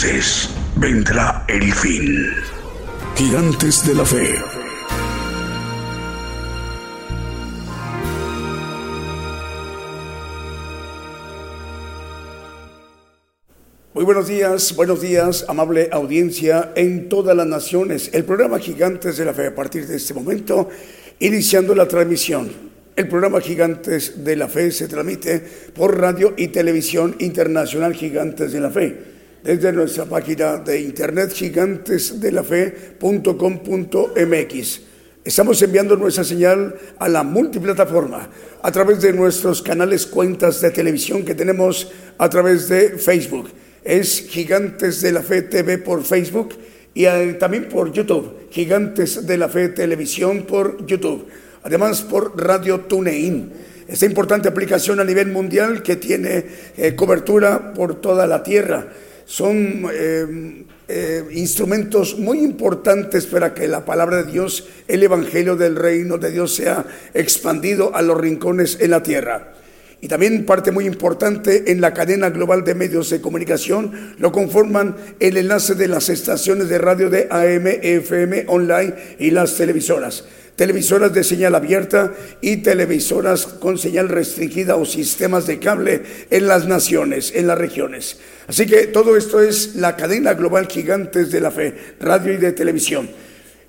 Entonces vendrá el fin. Gigantes de la Fe. Muy buenos días, buenos días, amable audiencia en todas las naciones. El programa Gigantes de la Fe a partir de este momento, iniciando la transmisión. El programa Gigantes de la Fe se transmite por radio y televisión internacional Gigantes de la Fe desde nuestra página de internet gigantesdelafe.com.mx. Estamos enviando nuestra señal a la multiplataforma a través de nuestros canales cuentas de televisión que tenemos a través de Facebook. Es Gigantes de la Fe TV por Facebook y eh, también por YouTube. Gigantes de la Fe Televisión por YouTube. Además por Radio TuneIn. Esta importante aplicación a nivel mundial que tiene eh, cobertura por toda la tierra son eh, eh, instrumentos muy importantes para que la palabra de Dios, el Evangelio del Reino de Dios sea expandido a los rincones en la tierra. Y también parte muy importante en la cadena global de medios de comunicación lo conforman el enlace de las estaciones de radio de AM, FM, online y las televisoras televisoras de señal abierta y televisoras con señal restringida o sistemas de cable en las naciones, en las regiones. Así que todo esto es la cadena global gigantes de la fe, radio y de televisión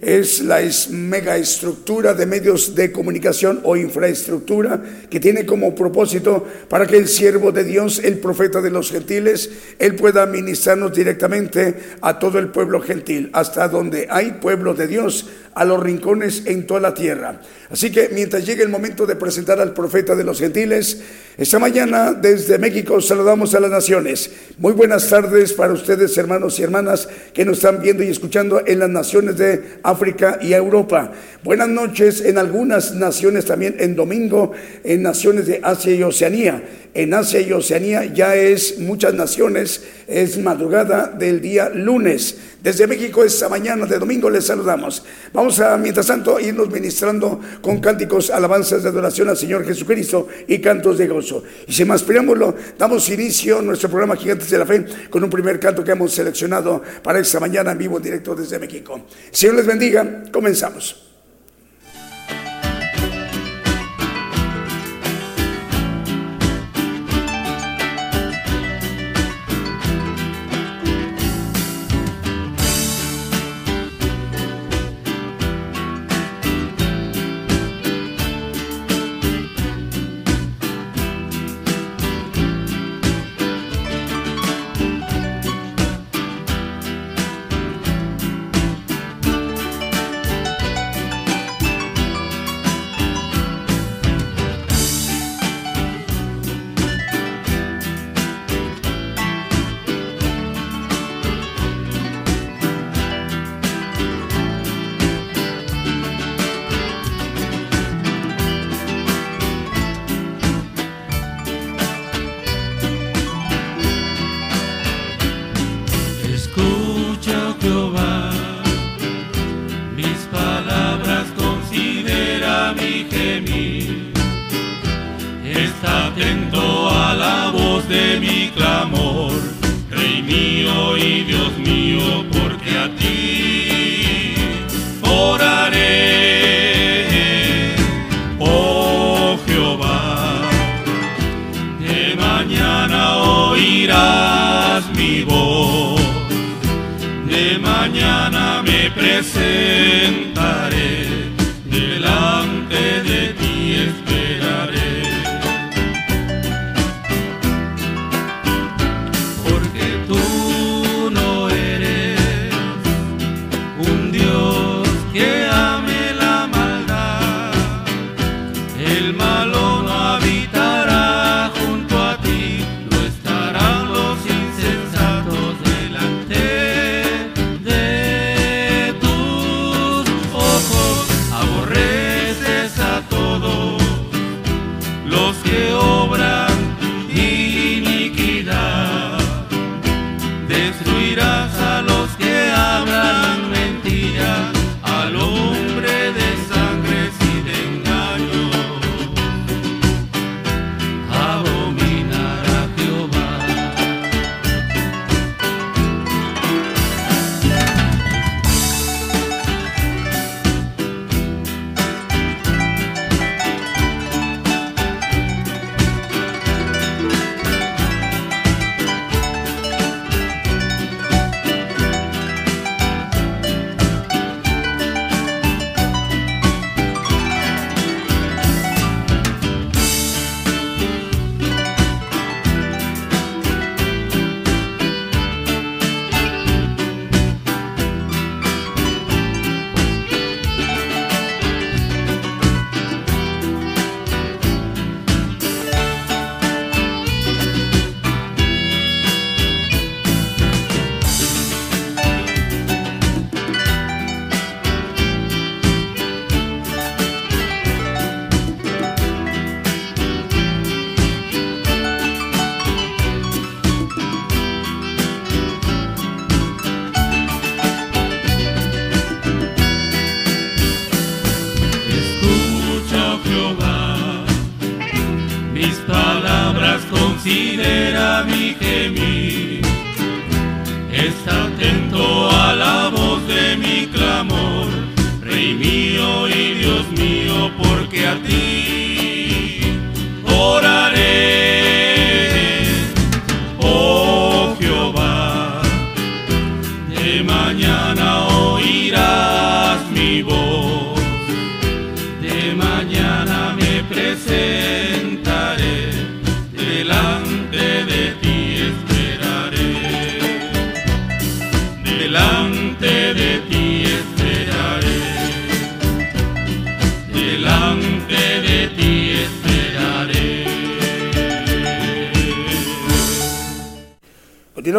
es la megaestructura de medios de comunicación o infraestructura que tiene como propósito para que el siervo de Dios, el profeta de los gentiles, él pueda ministrarnos directamente a todo el pueblo gentil, hasta donde hay pueblo de Dios, a los rincones en toda la tierra. Así que mientras llegue el momento de presentar al profeta de los gentiles, esta mañana desde México saludamos a las naciones. Muy buenas tardes para ustedes, hermanos y hermanas, que nos están viendo y escuchando en las naciones de África y Europa. Buenas noches en algunas naciones también en domingo, en naciones de Asia y Oceanía. En Asia y Oceanía ya es muchas naciones, es madrugada del día lunes. Desde México esta mañana de domingo les saludamos. Vamos a, mientras tanto, irnos ministrando con cánticos, alabanzas de adoración al Señor Jesucristo y cantos de gozo. Y sin más preámbulo, damos inicio a nuestro programa Gigantes de la Fe con un primer canto que hemos seleccionado para esta mañana en vivo en directo desde México. Señor les bendiga, comenzamos.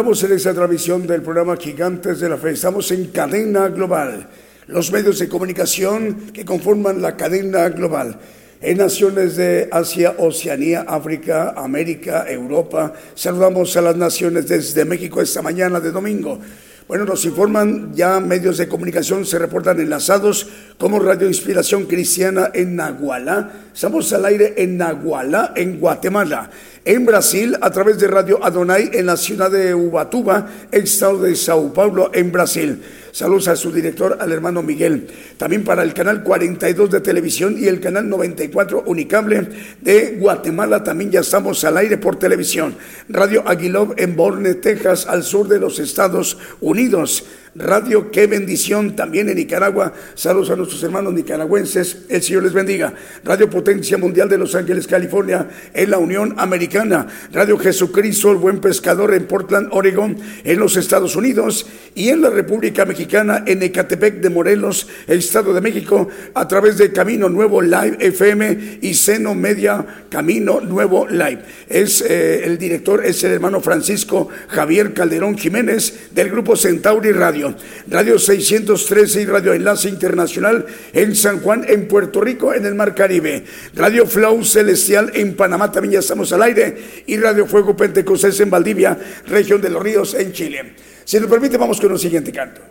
Continuamos en esta transmisión del programa Gigantes de la Fe. Estamos en cadena global. Los medios de comunicación que conforman la cadena global. En naciones de Asia, Oceanía, África, América, Europa. Saludamos a las naciones desde México esta mañana de domingo. Bueno, nos informan ya medios de comunicación, se reportan enlazados como Radio Inspiración Cristiana en Nahuala. Estamos al aire en Nahuala, en Guatemala. En Brasil, a través de Radio Adonai en la ciudad de Ubatuba, estado de Sao Paulo, en Brasil. Saludos a su director, al hermano Miguel. También para el canal 42 de televisión y el canal 94 Unicable de Guatemala. También ya estamos al aire por televisión. Radio Aguilov en Borne, Texas, al sur de los Estados Unidos. Radio Qué Bendición también en Nicaragua. Saludos a nuestros hermanos nicaragüenses. El Señor les bendiga. Radio Potencia Mundial de Los Ángeles, California, en la Unión Americana. Radio Jesucristo, el Buen Pescador en Portland, Oregon, en los Estados Unidos. Y en la República Mexicana, en Ecatepec de Morelos, el Estado de México, a través de Camino Nuevo Live FM y Seno Media Camino Nuevo Live. Es eh, el director, es el hermano Francisco Javier Calderón Jiménez del Grupo Centauri Radio. Radio 613 y Radio Enlace Internacional en San Juan, en Puerto Rico, en el Mar Caribe. Radio Flow Celestial en Panamá, también ya estamos al aire. Y Radio Fuego Pentecostés en Valdivia, región de los ríos, en Chile. Si nos permite, vamos con un siguiente canto.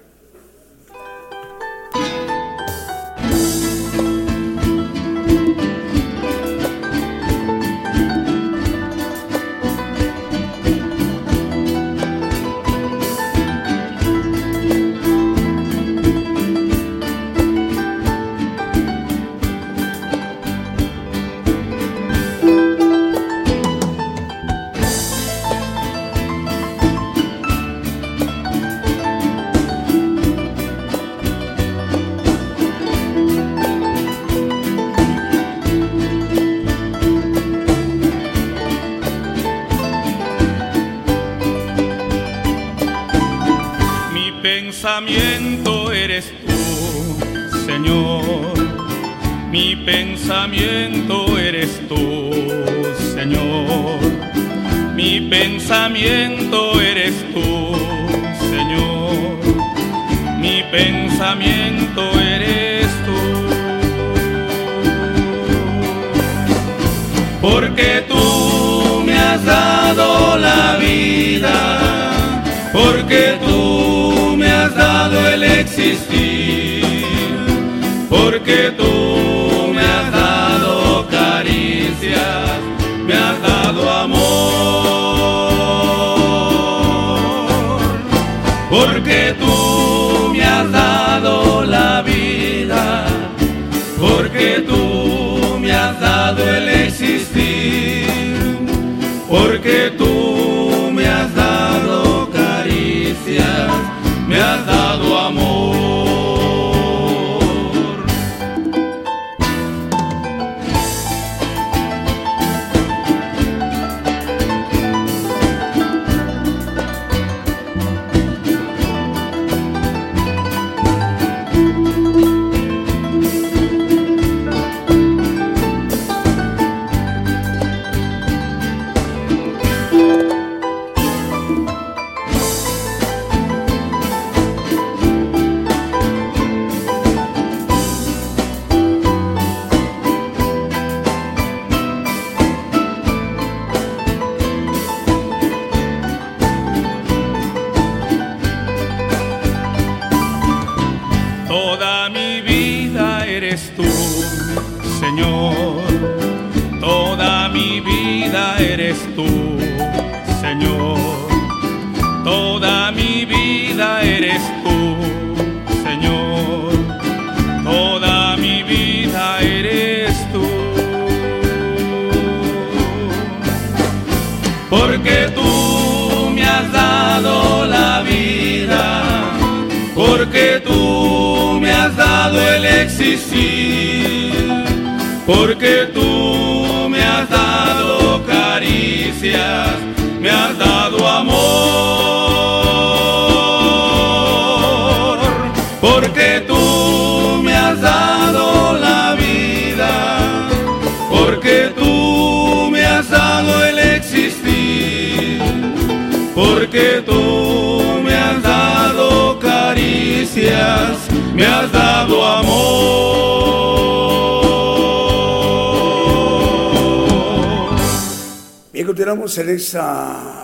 Pensamiento eres tú, Señor. Mi pensamiento eres tú, Señor. Mi pensamiento eres tú. Porque tú me has dado la vida, porque tú me has dado el existir, porque tú has dado amor, porque tú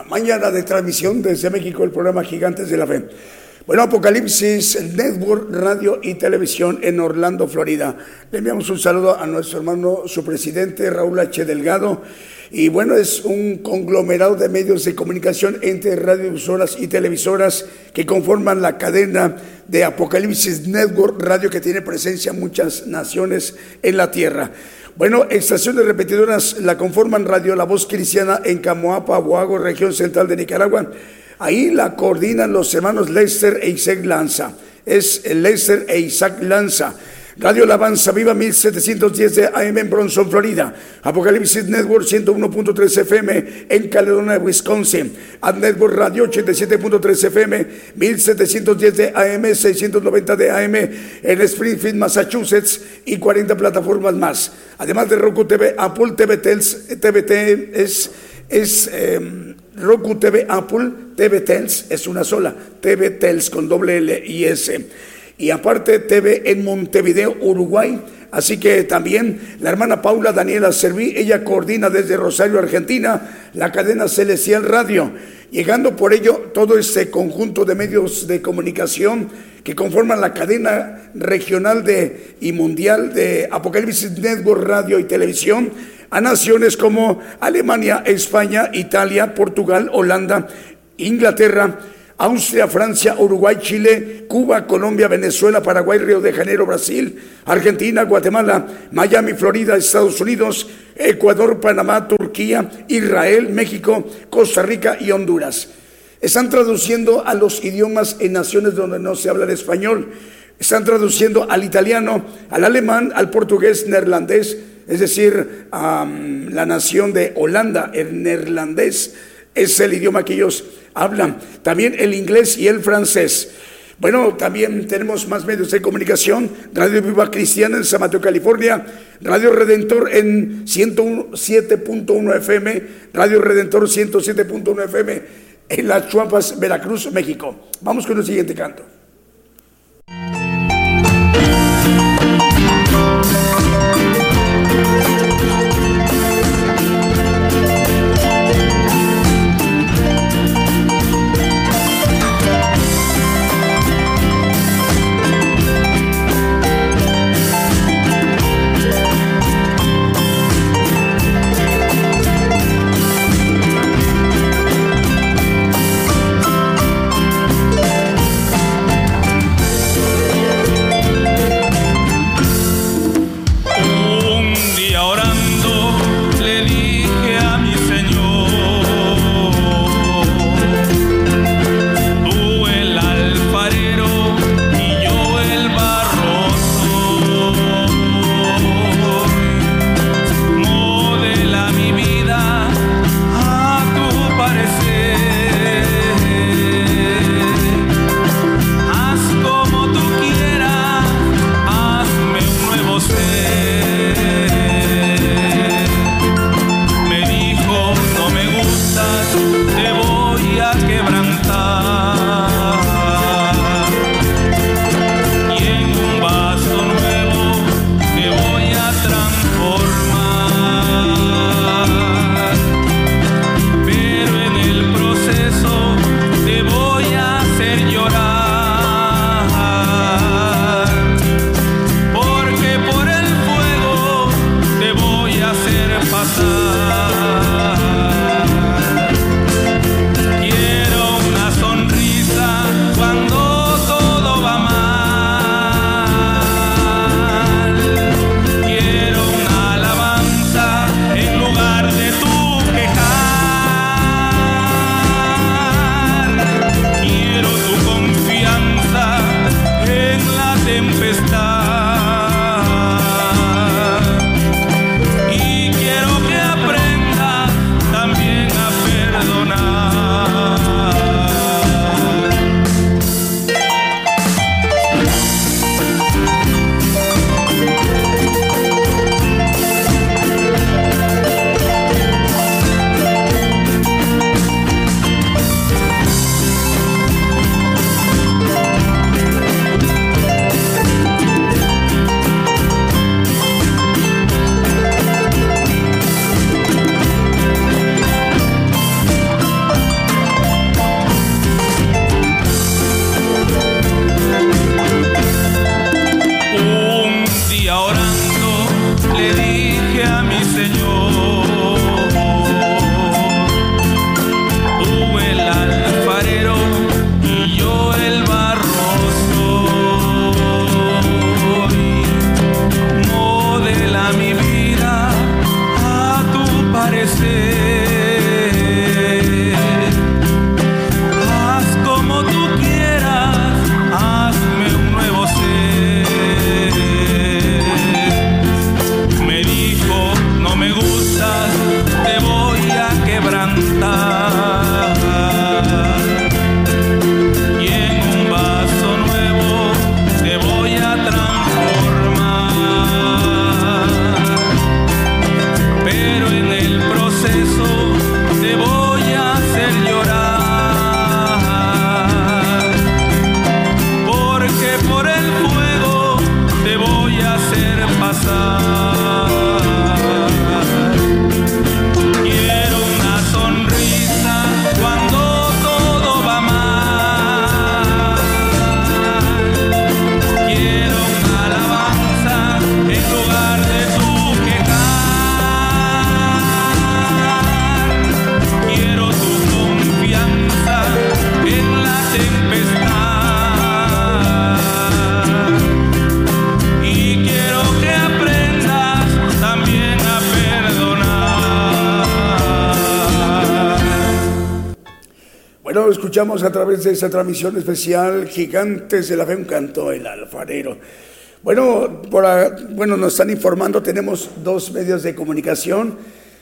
mañana de transmisión desde México, el programa Gigantes de la Fe. Bueno, Apocalipsis Network Radio y Televisión en Orlando, Florida. Le enviamos un saludo a nuestro hermano, su presidente, Raúl H. Delgado. Y bueno, es un conglomerado de medios de comunicación entre radiodifusoras y televisoras que conforman la cadena de Apocalipsis Network Radio que tiene presencia en muchas naciones en la tierra. Bueno, estaciones repetidoras la conforman Radio La Voz Cristiana en Camoapa, Boago, región central de Nicaragua. Ahí la coordinan los hermanos Lester e Isaac Lanza. Es Lester e Isaac Lanza. Radio Alabanza Viva 1710 de AM en Bronson, Florida. Apocalipsis Network 101.3 FM en Caledonia, Wisconsin. Ad Network Radio 87.3 FM 1710 de AM, 690 de AM en Springfield, Massachusetts y 40 plataformas más. Además de Roku TV, Apple TV, TVT es, es eh, Roku TV, Apple TV Tels es una sola. TV Tels con doble L y S y aparte TV en Montevideo, Uruguay. Así que también la hermana Paula Daniela Serví, ella coordina desde Rosario, Argentina, la cadena Celestial Radio, llegando por ello todo este conjunto de medios de comunicación que conforman la cadena regional de, y mundial de Apocalipsis Network Radio y Televisión a naciones como Alemania, España, Italia, Portugal, Holanda, Inglaterra, Austria, Francia, Uruguay, Chile, Cuba, Colombia, Venezuela, Paraguay, Río de Janeiro, Brasil, Argentina, Guatemala, Miami, Florida, Estados Unidos, Ecuador, Panamá, Turquía, Israel, México, Costa Rica y Honduras. Están traduciendo a los idiomas en naciones donde no se habla el español. Están traduciendo al italiano, al alemán, al portugués, neerlandés, es decir, a la nación de Holanda, el neerlandés es el idioma que ellos hablan. También el inglés y el francés. Bueno, también tenemos más medios de comunicación. Radio Viva Cristiana en San Mateo, California. Radio Redentor en 107.1 FM. Radio Redentor 107.1 FM en Las Chuapas, Veracruz, México. Vamos con el siguiente canto. Escuchamos a través de esa transmisión especial Gigantes de la Fe, un canto el alfarero. Bueno, por, bueno, nos están informando, tenemos dos medios de comunicación.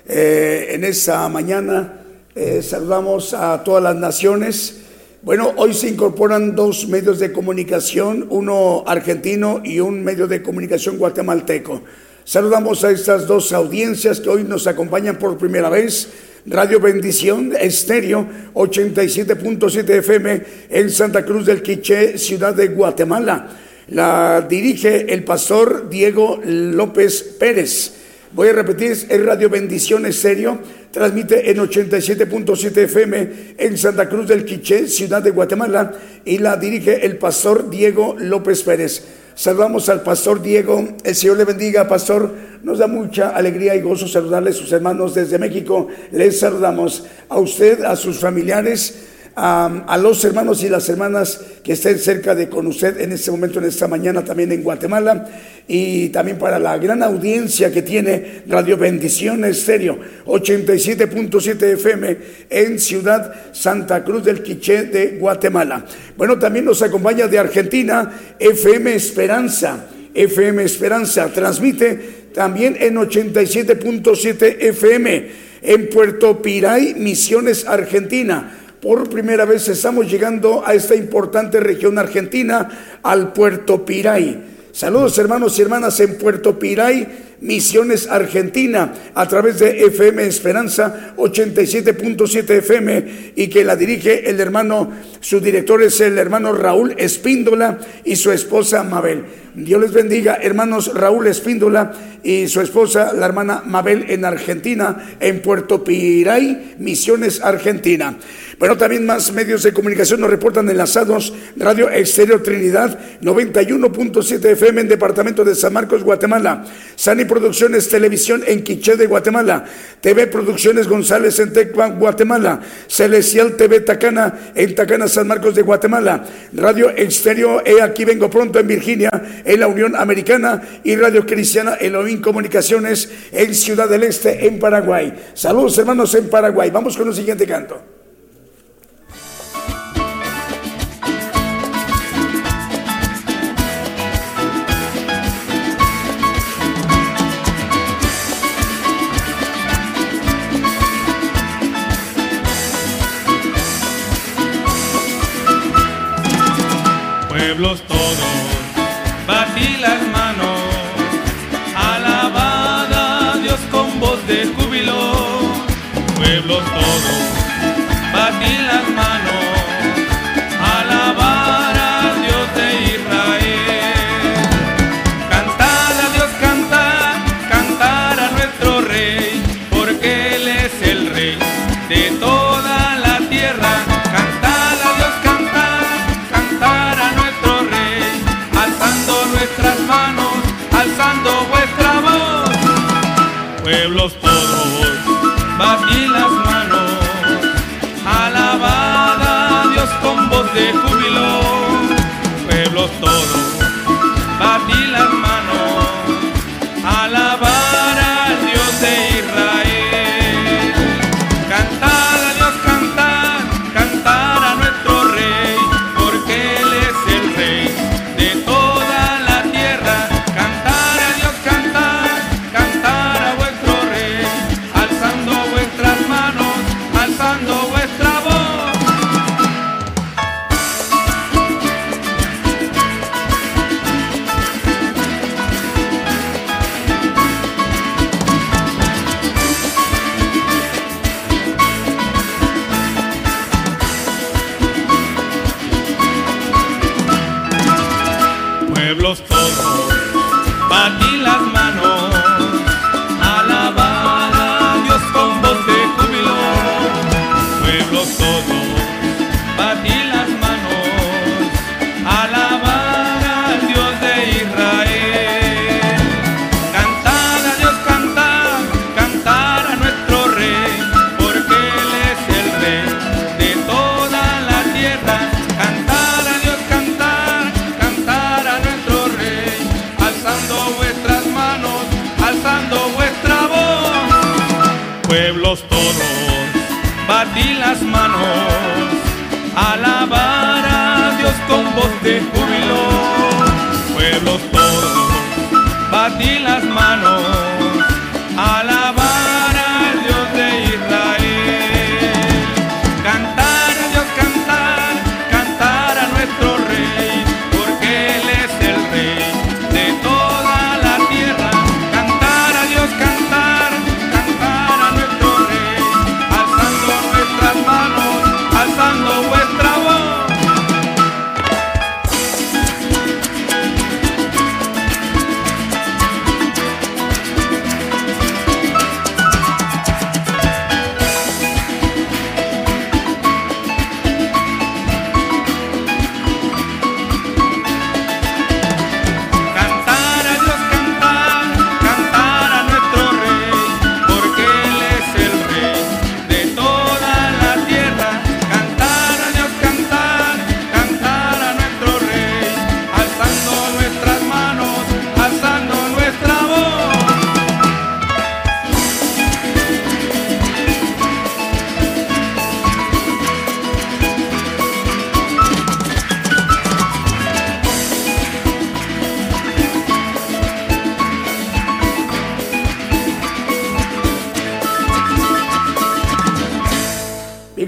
Eh, en esa mañana eh, saludamos a todas las naciones Bueno, hoy se incorporan dos medios de comunicación, uno argentino y un medio de comunicación guatemalteco. Saludamos a estas dos audiencias que hoy nos acompañan por primera vez. Radio Bendición Estéreo 87.7 FM en Santa Cruz del Quiché, ciudad de Guatemala. La dirige el pastor Diego López Pérez. Voy a repetir, es Radio Bendición Estéreo, transmite en 87.7 FM en Santa Cruz del Quiché, ciudad de Guatemala, y la dirige el pastor Diego López Pérez. Saludamos al pastor Diego. El Señor le bendiga, pastor. Nos da mucha alegría y gozo saludarle a sus hermanos desde México. Les saludamos a usted, a sus familiares a, los hermanos y las hermanas que estén cerca de con usted en este momento, en esta mañana también en Guatemala y también para la gran audiencia que tiene Radio Bendición Estéreo 87.7 FM en Ciudad Santa Cruz del Quiché de Guatemala. Bueno, también nos acompaña de Argentina FM Esperanza. FM Esperanza transmite también en 87.7 FM en Puerto Piray, Misiones, Argentina por primera vez estamos llegando a esta importante región argentina, al Puerto Piray. Saludos hermanos y hermanas en Puerto Piray, Misiones Argentina, a través de FM Esperanza 87.7 FM y que la dirige el hermano, su director es el hermano Raúl Espíndola y su esposa Mabel. Dios les bendiga, hermanos Raúl Espíndola y su esposa, la hermana Mabel en Argentina, en Puerto Piray, Misiones Argentina. Bueno, también más medios de comunicación nos reportan enlazados Radio Exterior Trinidad 91.7 FM en Departamento de San Marcos, Guatemala. Sani Producciones Televisión en Quiché de Guatemala. TV Producciones González en Tecua, Guatemala. Celestial TV Tacana en Tacana, San Marcos de Guatemala. Radio Exterior E Aquí Vengo Pronto en Virginia, en la Unión Americana. Y Radio Cristiana Elohim Comunicaciones en Ciudad del Este, en Paraguay. Saludos hermanos en Paraguay. Vamos con el siguiente canto. Pueblos todos, batí las manos, alabada Dios con voz de júbilo, pueblos todos, batí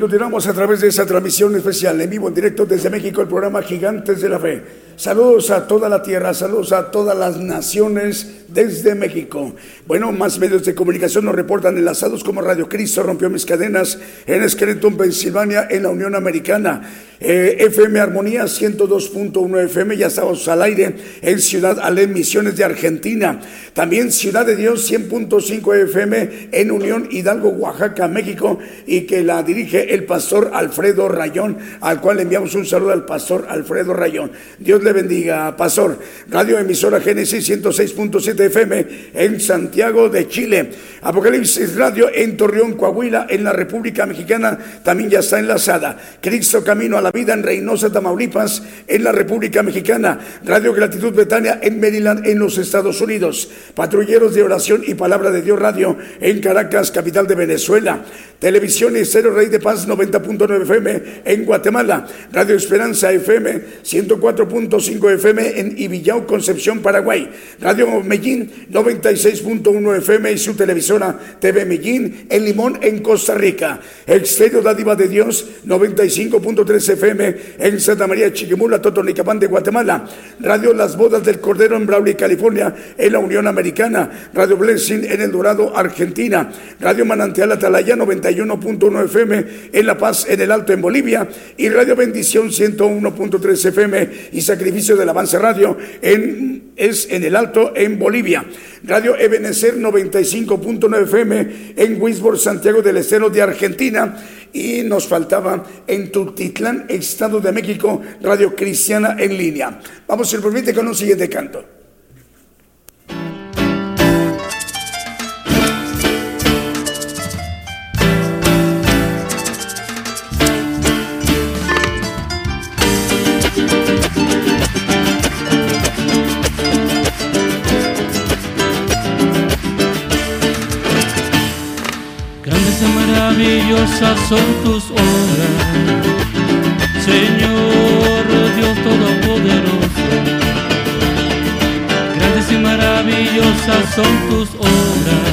continuamos a través de esa transmisión especial en vivo, en directo desde México, el programa Gigantes de la Fe. Saludos a toda la tierra, saludos a todas las naciones desde México. Bueno, más medios de comunicación nos reportan enlazados como Radio Cristo rompió mis cadenas en Scranton, Pensilvania, en la Unión Americana. Eh, FM Armonía 102.1 FM, ya estamos al aire en Ciudad Alén, Misiones de Argentina. También Ciudad de Dios 100.5 FM en Unión Hidalgo, Oaxaca, México, y que la dirige el pastor Alfredo Rayón, al cual enviamos un saludo al pastor Alfredo Rayón. Dios le bendiga, pastor. Radio emisora Génesis 106.7 FM en Santiago de Chile. Apocalipsis Radio en Torreón, Coahuila, en la República Mexicana, también ya está enlazada. Cristo Camino a la Vida en Reynosa, Tamaulipas, en la República Mexicana. Radio Gratitud Betania en Maryland, en los Estados Unidos. Patrulleros de Oración y Palabra de Dios Radio en Caracas, capital de Venezuela. Televisión Cero Rey de Paz 90.9 FM en Guatemala. Radio Esperanza FM 104.5 FM en Ibillao, Concepción, Paraguay. Radio Medellín 96.1 FM y su televisora TV Medellín en Limón, en Costa Rica. Exterior Dádiva de Dios 95.3 FM en Santa María Chiquimula, Totonicapán de Guatemala. Radio Las Bodas del Cordero en Brawley, California, en la Unión Americana. Radio Blessing en El Dorado, Argentina. Radio Manantial Atalaya 91.1 FM en La Paz, en el Alto, en Bolivia. Y Radio Bendición 101.3 FM y Sacrificio del Avance Radio es en el Alto, en Bolivia. Radio Ebenecer 95.9 FM en Wisborne, Santiago del Estero de Argentina. Y nos faltaba en Tultitlán, Estado de México, Radio Cristiana en línea. Vamos, si permite, con un siguiente canto. Maravillosas son tus obras, Señor Dios Todopoderoso. Grandes y maravillosas son tus obras,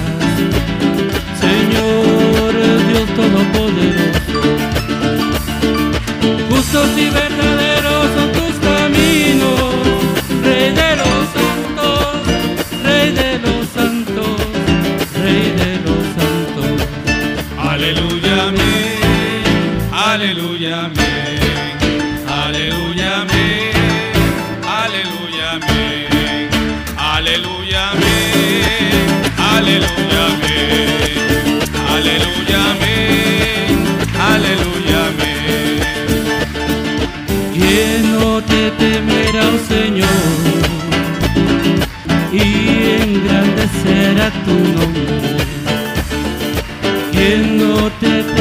Señor Dios Todopoderoso. Justos y verdaderos Aleluya, amén. Aleluya, amén. Aleluya, amén. Aleluya, amén. Aleluya, amén. Aleluya, amén. Aleluya. Aleluya, amén. ¿Quién no te temerá, Señor? Y engrandecerá tu nombre. protect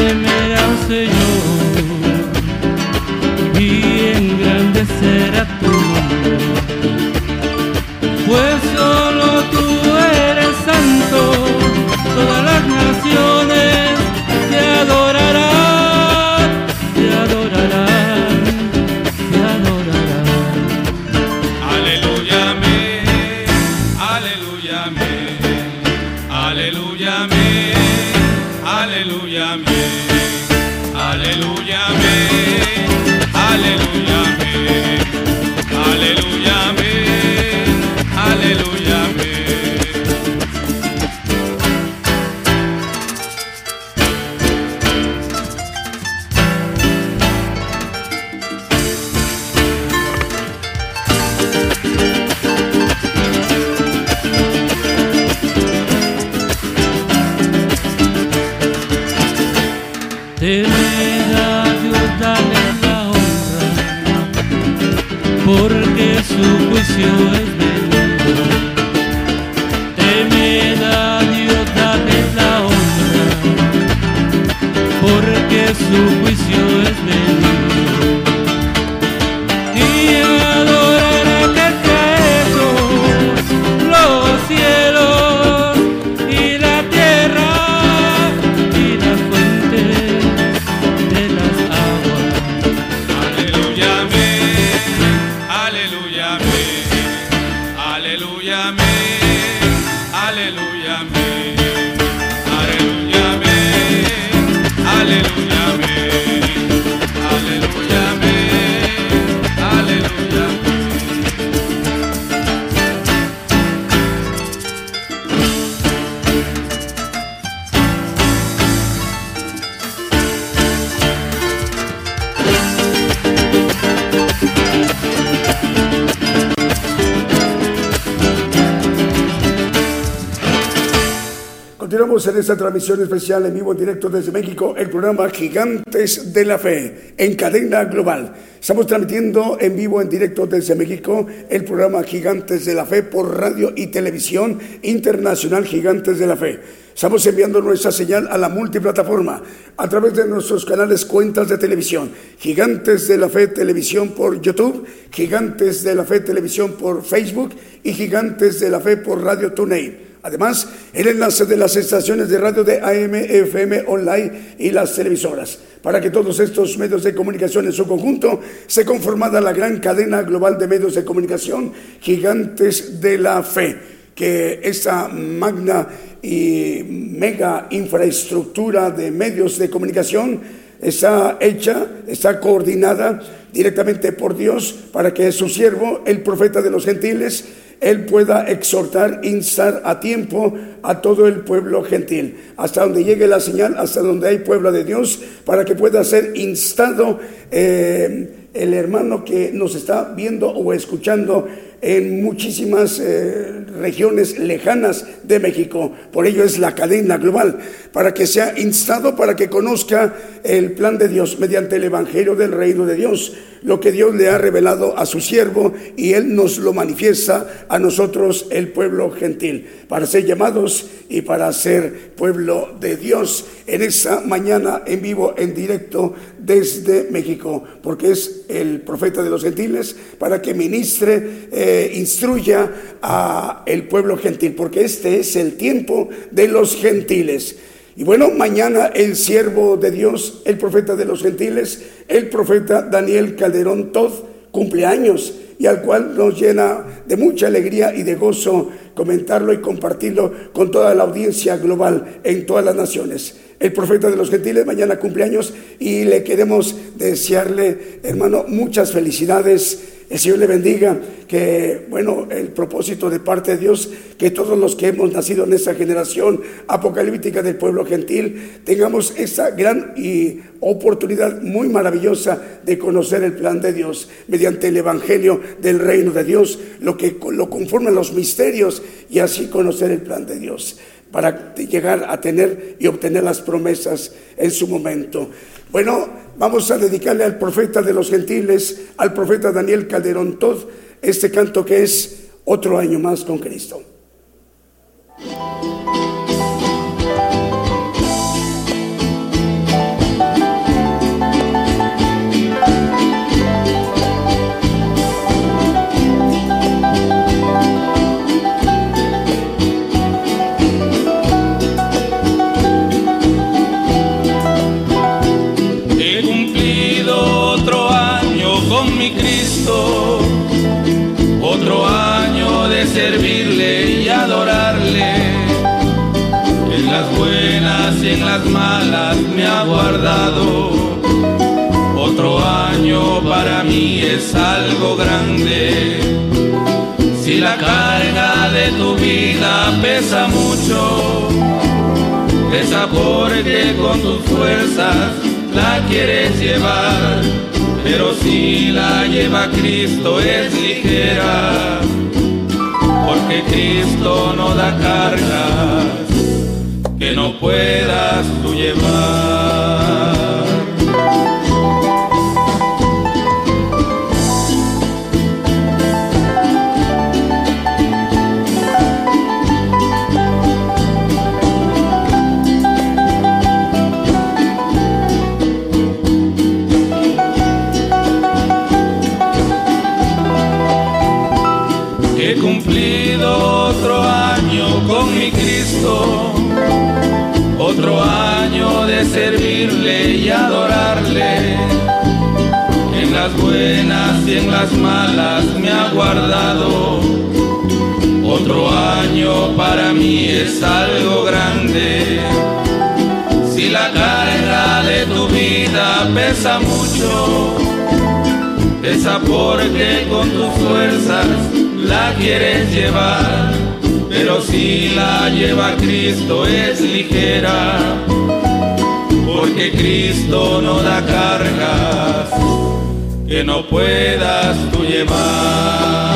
transmisión especial en vivo en directo desde México, el programa Gigantes de la Fe en cadena global. Estamos transmitiendo en vivo en directo desde México el programa Gigantes de la Fe por radio y televisión internacional Gigantes de la Fe. Estamos enviando nuestra señal a la multiplataforma a través de nuestros canales cuentas de televisión. Gigantes de la Fe Televisión por YouTube, Gigantes de la Fe Televisión por Facebook y Gigantes de la Fe por Radio TuneIn. Además, el enlace de las estaciones de radio de AM, FM, online y las televisoras. Para que todos estos medios de comunicación en su conjunto se conformada la gran cadena global de medios de comunicación, gigantes de la fe. Que esta magna y mega infraestructura de medios de comunicación está hecha, está coordinada directamente por Dios para que su siervo, el profeta de los gentiles, él pueda exhortar, instar a tiempo a todo el pueblo gentil, hasta donde llegue la señal, hasta donde hay pueblo de Dios, para que pueda ser instado eh, el hermano que nos está viendo o escuchando en muchísimas eh, regiones lejanas de México. Por ello es la cadena global, para que sea instado, para que conozca el plan de Dios mediante el Evangelio del Reino de Dios, lo que Dios le ha revelado a su siervo y él nos lo manifiesta a nosotros, el pueblo gentil, para ser llamados y para ser pueblo de Dios en esa mañana en vivo, en directo desde México, porque es el profeta de los gentiles para que ministre, eh, instruya a el pueblo gentil, porque este es el tiempo de los gentiles. Y bueno, mañana el siervo de Dios, el profeta de los gentiles, el profeta Daniel Calderón Todd, cumpleaños y al cual nos llena de mucha alegría y de gozo comentarlo y compartirlo con toda la audiencia global en todas las naciones. El profeta de los gentiles mañana cumpleaños y le queremos desearle, hermano, muchas felicidades el Señor le bendiga, que, bueno, el propósito de parte de Dios, que todos los que hemos nacido en esta generación apocalíptica del pueblo gentil, tengamos esa gran y oportunidad muy maravillosa de conocer el plan de Dios mediante el Evangelio del reino de Dios, lo que lo conforman los misterios y así conocer el plan de Dios para llegar a tener y obtener las promesas en su momento. Bueno, vamos a dedicarle al profeta de los gentiles, al profeta Daniel Calderón Todd, este canto que es otro año más con Cristo. En las malas me ha guardado. Otro año para mí es algo grande. Si la carga de tu vida pesa mucho, pesa porque con tus fuerzas la quieres llevar. Pero si la lleva Cristo es ligera porque Cristo no da cargas que no puedas tú llevar. Y adorarle. En las buenas y en las malas me ha guardado. Otro año para mí es algo grande. Si la carga de tu vida pesa mucho, pesa porque con tus fuerzas la quieres llevar, pero si la lleva Cristo es ligera, porque Cristo no da cargas que no puedas tú llevar.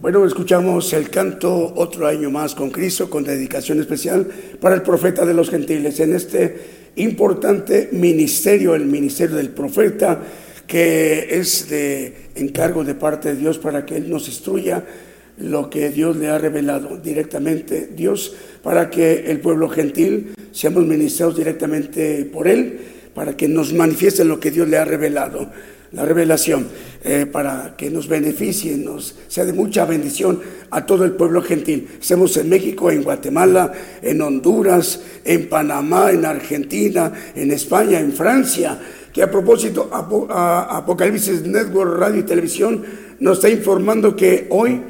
Bueno, escuchamos el canto Otro año más con Cristo, con dedicación especial para el profeta de los gentiles, en este importante ministerio, el ministerio del profeta, que es de encargo de parte de Dios para que Él nos instruya lo que Dios le ha revelado directamente, Dios, para que el pueblo gentil seamos ministrados directamente por Él, para que nos manifieste lo que Dios le ha revelado la revelación, eh, para que nos beneficie, nos sea de mucha bendición a todo el pueblo gentil. Estamos en México, en Guatemala, en Honduras, en Panamá, en Argentina, en España, en Francia, que a propósito, Apocalipsis Network Radio y Televisión nos está informando que hoy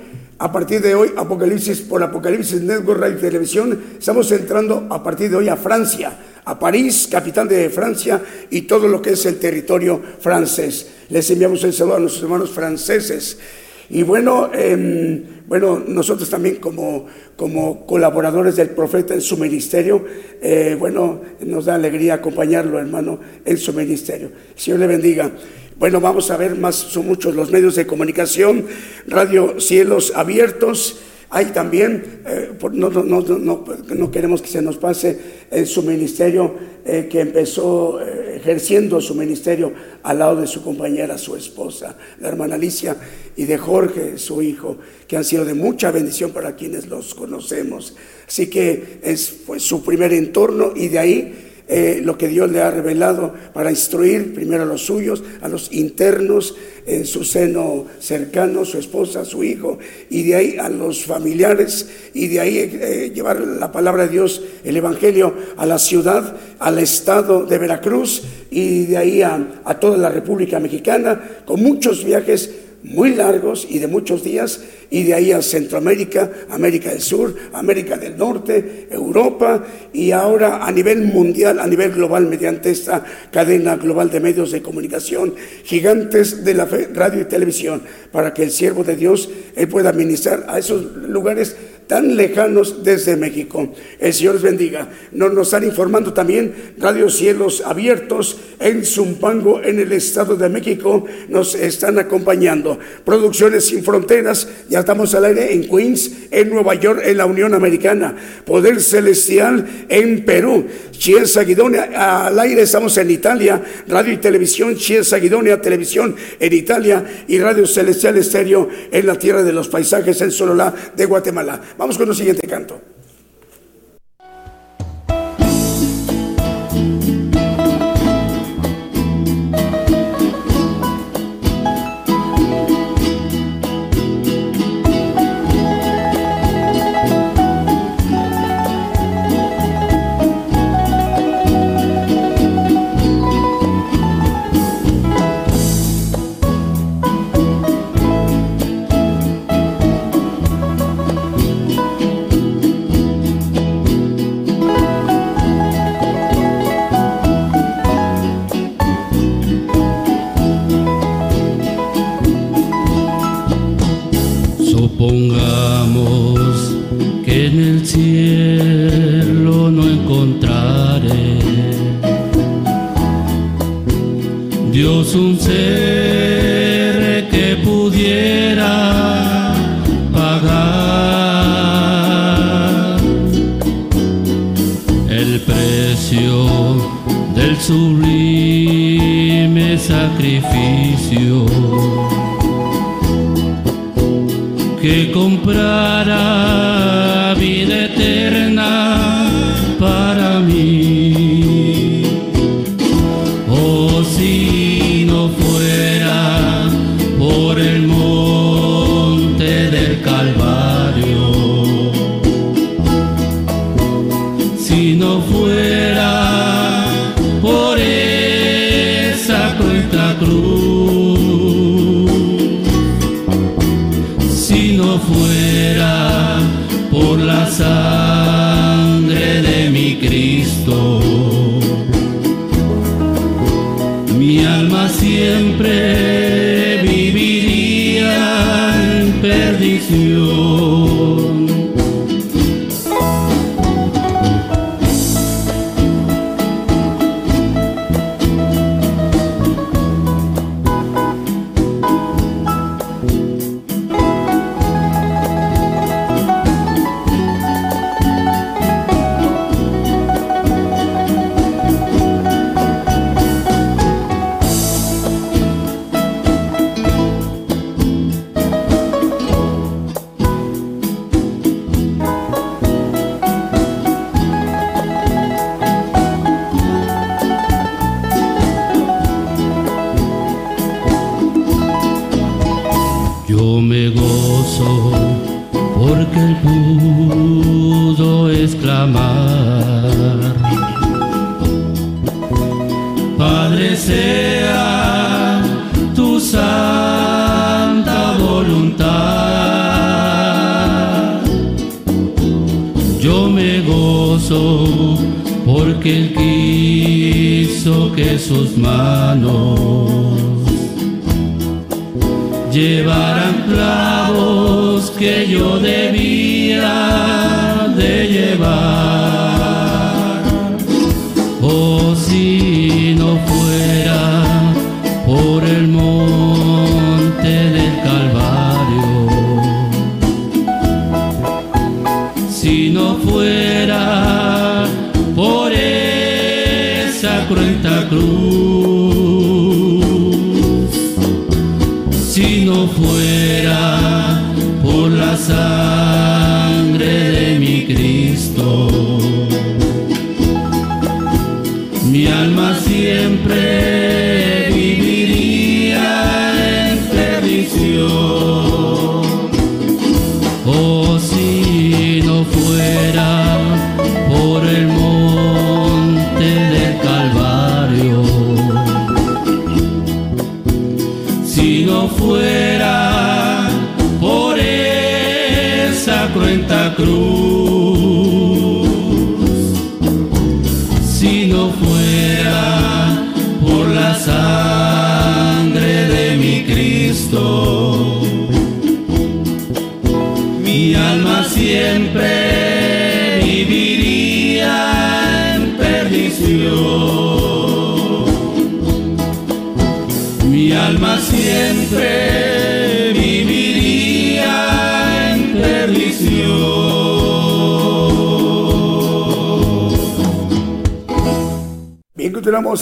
a partir de hoy, Apocalipsis por Apocalipsis Network Radio y Televisión, estamos entrando a partir de hoy a Francia a París, capital de Francia, y todo lo que es el territorio francés. Les enviamos el saludo a nuestros hermanos franceses. Y bueno, em, bueno, nosotros también como, como colaboradores del profeta en su ministerio, eh, bueno, nos da alegría acompañarlo, hermano, en su ministerio. Señor le bendiga. Bueno, vamos a ver más, son muchos los medios de comunicación, Radio Cielos Abiertos, hay también, eh, no, no, queremos que se nos pase en su ministerio, eh, que empezó eh, ejerciendo su ministerio al lado de su compañera, su esposa, la hermana Alicia, y de Jorge, su hijo, que han sido de mucha bendición para quienes los conocemos. Así que es su primer entorno y de ahí eh, lo que Dios le ha revelado para instruir primero a los suyos, a los internos en su seno cercano, su esposa, su hijo, y de ahí a los familiares, y de ahí eh, llevar la palabra de Dios, el Evangelio, a la ciudad, al estado de Veracruz, y de ahí a, a toda la República Mexicana, con muchos viajes muy largos y de muchos días, y de ahí a Centroamérica, América del Sur, América del Norte, Europa, y ahora a nivel mundial, a nivel global, mediante esta cadena global de medios de comunicación, gigantes de la radio y televisión, para que el siervo de Dios pueda ministrar a esos lugares tan lejanos desde México. El Señor les bendiga. Nos, están informando también Radio Cielos Abiertos en Zumpango, en el Estado de México. Nos están acompañando. Producciones Sin Fronteras, ya estamos al aire en Queens, en Nueva York, en la Unión Americana. Poder Celestial en Perú. Chiesa Guidonia, al aire estamos en Italia. Radio y Televisión, Chiesa Guidonia, Televisión en Italia. Y Radio Celestial Estéreo en la Tierra de los Paisajes, en Sololá de Guatemala. Vamos con el siguiente canto.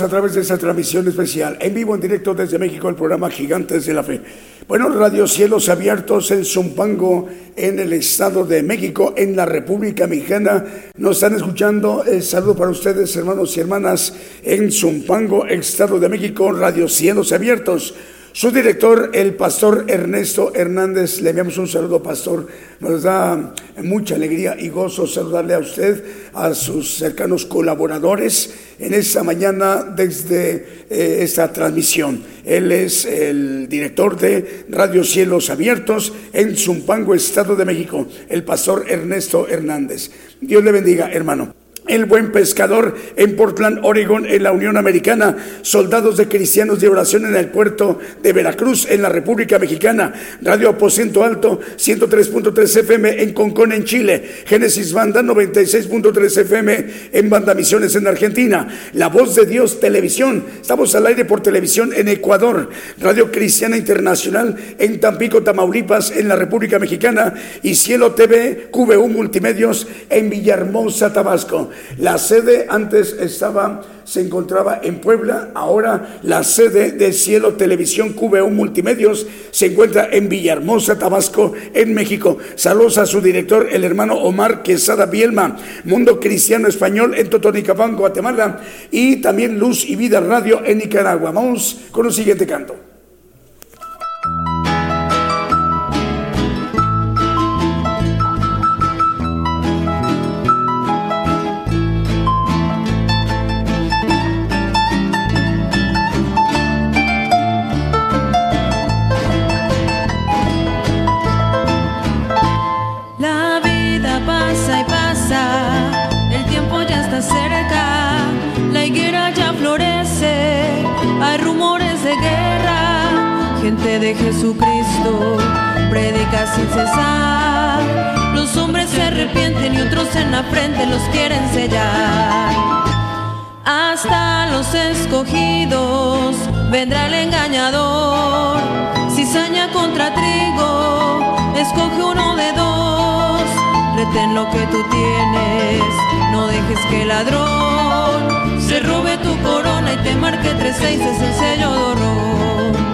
A través de esta transmisión especial, en vivo, en directo desde México, el programa Gigantes de la Fe. Bueno, Radio Cielos Abiertos en Zumpango, en el Estado de México, en la República Mexicana. Nos están escuchando. El saludo para ustedes, hermanos y hermanas, en Zumpango, Estado de México, Radio Cielos Abiertos. Su director, el pastor Ernesto Hernández, le enviamos un saludo, pastor. Nos da mucha alegría y gozo saludarle a usted, a sus cercanos colaboradores en esta mañana desde eh, esta transmisión. Él es el director de Radio Cielos Abiertos en Zumpango, Estado de México, el pastor Ernesto Hernández. Dios le bendiga, hermano. El buen pescador en Portland, Oregon, en la Unión Americana. Soldados de cristianos de oración en el puerto de Veracruz, en la República Mexicana. Radio Aposento Alto, 103.3 FM en Concón, en Chile. Génesis Banda, 96.3 FM en Banda Misiones, en Argentina. La Voz de Dios Televisión. Estamos al aire por televisión en Ecuador. Radio Cristiana Internacional en Tampico, Tamaulipas, en la República Mexicana. Y Cielo TV, QVU Multimedios en Villahermosa, Tabasco. La sede antes estaba, se encontraba en Puebla, ahora la sede de Cielo Televisión QVU Multimedios se encuentra en Villahermosa, Tabasco, en México. Saludos a su director, el hermano Omar Quesada Bielma, Mundo Cristiano Español en Totonicapán, Guatemala, y también Luz y Vida Radio en Nicaragua. Vamos con un siguiente canto. De Jesucristo predica sin cesar, los hombres se arrepienten y otros en la frente los quieren sellar. Hasta los escogidos vendrá el engañador. Cizaña contra trigo, escoge uno de dos. Retén lo que tú tienes, no dejes que ladrón se robe tu corona y te marque tres seis es el sello de horror.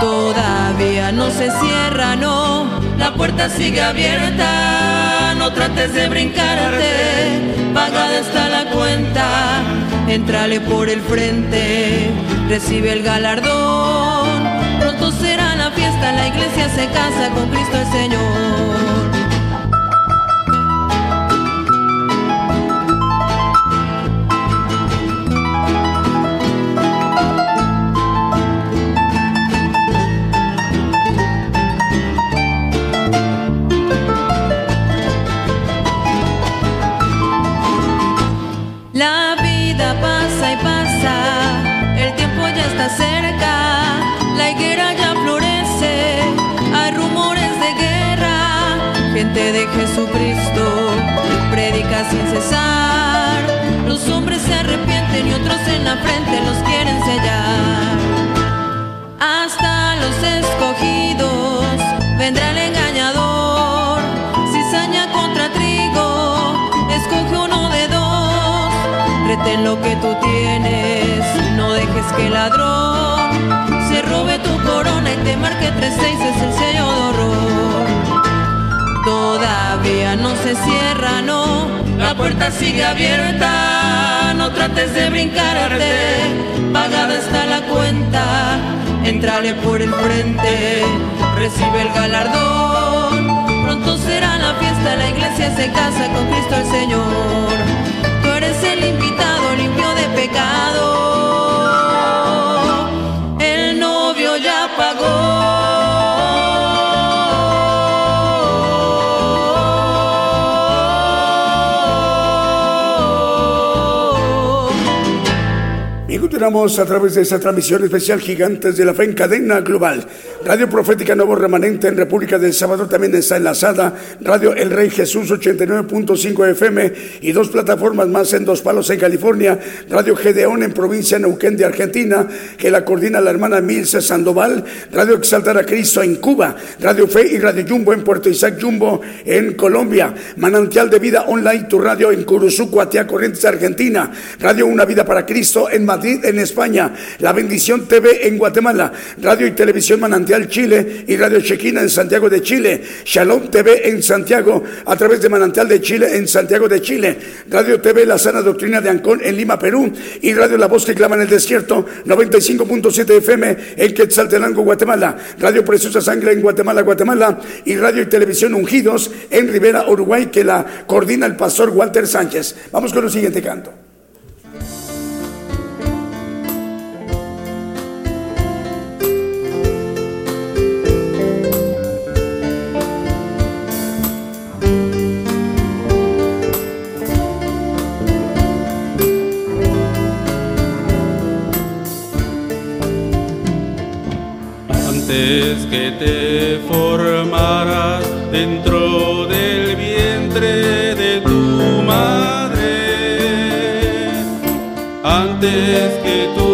Todavía no se cierra, no, la puerta sigue abierta, no trates de brincarte, pagada está la cuenta, entrale por el frente, recibe el galardón, pronto será la fiesta, la iglesia se casa con Cristo el Señor. Y otros en la frente los quieren sellar. Hasta los escogidos vendrá el engañador, cizaña contra trigo, escoge uno de dos, retén lo que tú tienes, no dejes que ladrón se robe tu corona y te marque tres seis es el sello horror. Todavía no se cierra, no, la puerta sigue abierta, no trates de brincarte, pagada está la cuenta, entrale por el frente, recibe el galardón, pronto será la fiesta, la iglesia se casa con Cristo el Señor, tú eres el invitado limpio de pecado, a través de esta transmisión especial Gigantes de la Fe en cadena global. Radio Profética Nuevo Remanente en República del Salvador también está enlazada. Radio El Rey Jesús 89.5 FM y dos plataformas más en Dos Palos en California. Radio Gedeón en provincia Neuquén de Argentina, que la coordina la hermana Milce Sandoval. Radio Exaltar a Cristo en Cuba. Radio Fe y Radio Jumbo en Puerto Isaac Jumbo en Colombia. Manantial de Vida Online, tu radio en Curuzú, Cuatia, Corrientes, Argentina. Radio Una Vida para Cristo en Madrid, en España. La Bendición TV en Guatemala. Radio y Televisión Manantial Chile y Radio Chequina en Santiago de Chile. Shalom TV en Santiago a través de Manantial de Chile en Santiago de Chile. Radio TV La Sana Doctrina de Ancón en Lima, Perú. Y Radio La Voz que clama en el desierto 95.7 FM en Quetzaltenango, Guatemala. Radio Preciosa Sangre en Guatemala, Guatemala. Y Radio y Televisión Ungidos en Rivera, Uruguay, que la coordina el pastor Walter Sánchez. Vamos con el siguiente canto. Antes que te formaras dentro del vientre de tu madre, antes que tú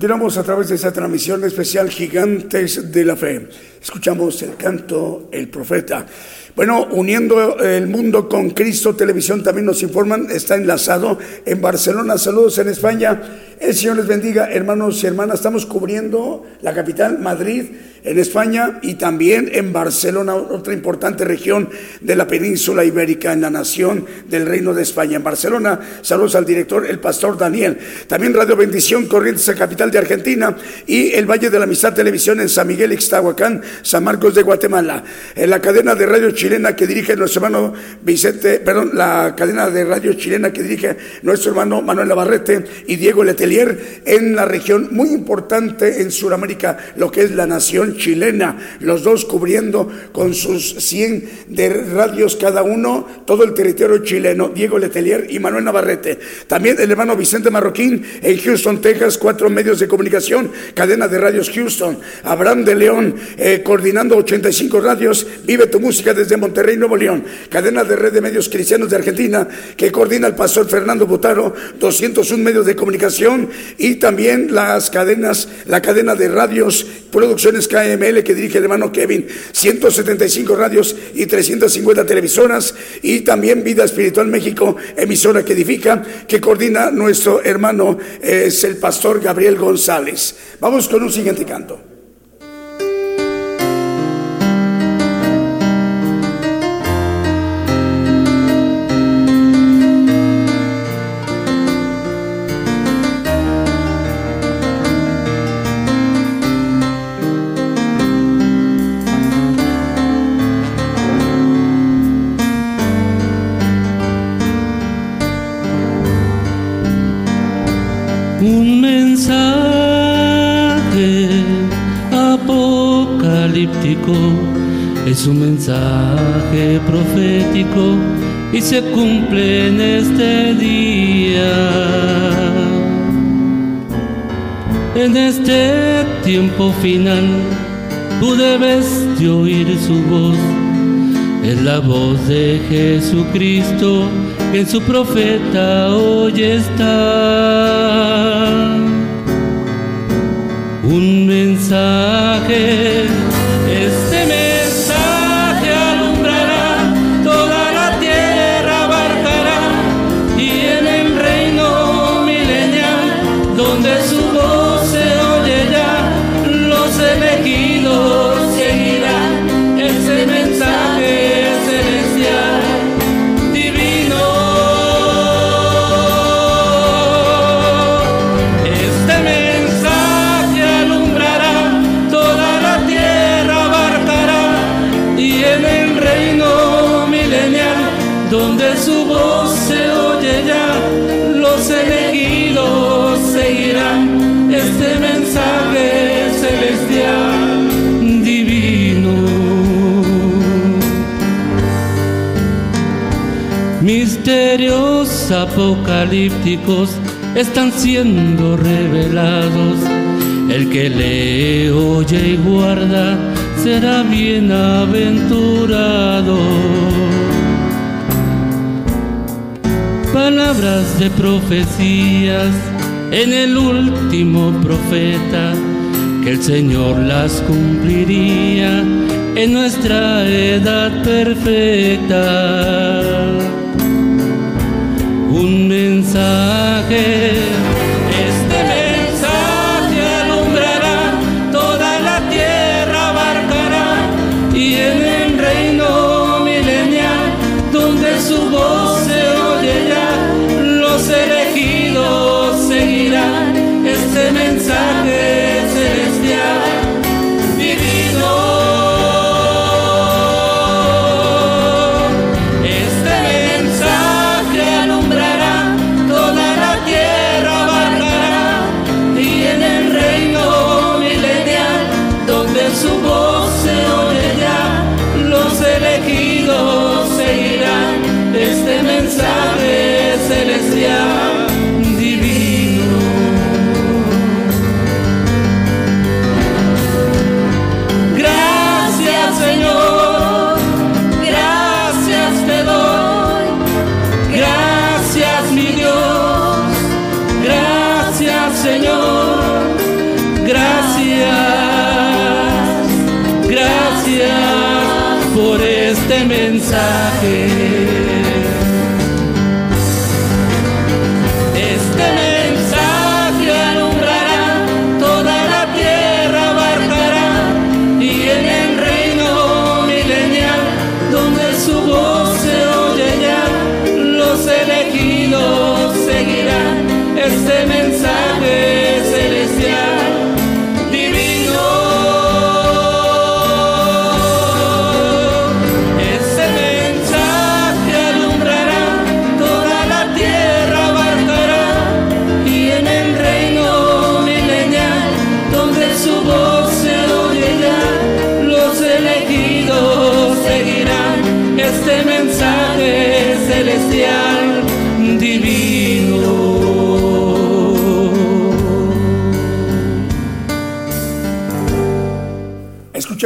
Continuamos a través de esa transmisión especial Gigantes de la Fe. Escuchamos el canto El Profeta. Bueno, uniendo el mundo con Cristo Televisión también nos informan, está enlazado en Barcelona. Saludos en España. El Señor les bendiga, hermanos y hermanas. Estamos cubriendo la capital, Madrid, en España y también en Barcelona, otra importante región de la península ibérica en la nación del Reino de España. En Barcelona, saludos al director, el pastor Daniel. También Radio Bendición, Corrientes, la capital de Argentina y el Valle de la Amistad Televisión en San Miguel, Ixtahuacán, San Marcos de Guatemala. En la cadena de radio chilena que dirige nuestro hermano Vicente, perdón, la cadena de radio chilena que dirige nuestro hermano Manuel Navarrete y Diego En la región muy importante en Sudamérica, lo que es la nación chilena, los dos cubriendo con sus 100 de radios cada uno todo el territorio chileno, Diego Letelier y Manuel Navarrete. También el hermano Vicente Marroquín en Houston, Texas, cuatro medios de comunicación, cadena de radios Houston, Abraham de León eh, coordinando 85 radios, Vive tu música desde Monterrey, Nuevo León, cadena de red de medios cristianos de Argentina que coordina el pastor Fernando Butaro, 201 medios de comunicación y también las cadenas, la cadena de radios, producciones KML que dirige el hermano Kevin, 175 radios y 350 televisoras y también Vida Espiritual México, emisora que edifica, que coordina nuestro hermano, es el pastor Gabriel González. Vamos con un siguiente canto. Es un mensaje profético y se cumple en este día. En este tiempo final tú debes de oír su voz. Es la voz de Jesucristo que en su profeta hoy está. Un mensaje, Apocalípticos están siendo revelados. El que le oye y guarda será bienaventurado. Palabras de profecías en el último profeta, que el Señor las cumpliría en nuestra edad perfecta un mensaje.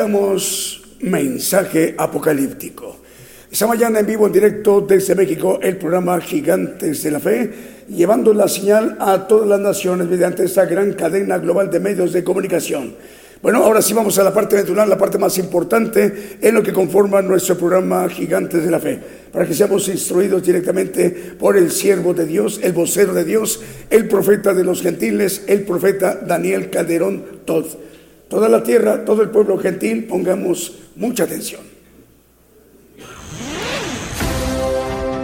Escuchamos mensaje apocalíptico. Esta mañana en vivo, en directo desde México, el programa Gigantes de la Fe, llevando la señal a todas las naciones mediante esta gran cadena global de medios de comunicación. Bueno, ahora sí vamos a la parte natural, la parte más importante en lo que conforma nuestro programa Gigantes de la Fe, para que seamos instruidos directamente por el siervo de Dios, el vocero de Dios, el profeta de los gentiles, el profeta Daniel Calderón Todd. Toda la tierra, todo el pueblo gentil, pongamos mucha atención.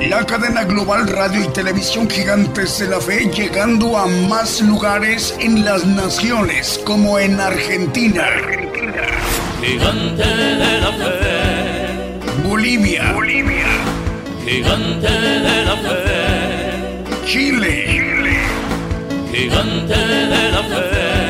La cadena global radio y televisión gigantes de la fe llegando a más lugares en las naciones como en Argentina, Gigante de la fe, Bolivia, Bolivia, gigante de la fe, Chile, gigante de la fe,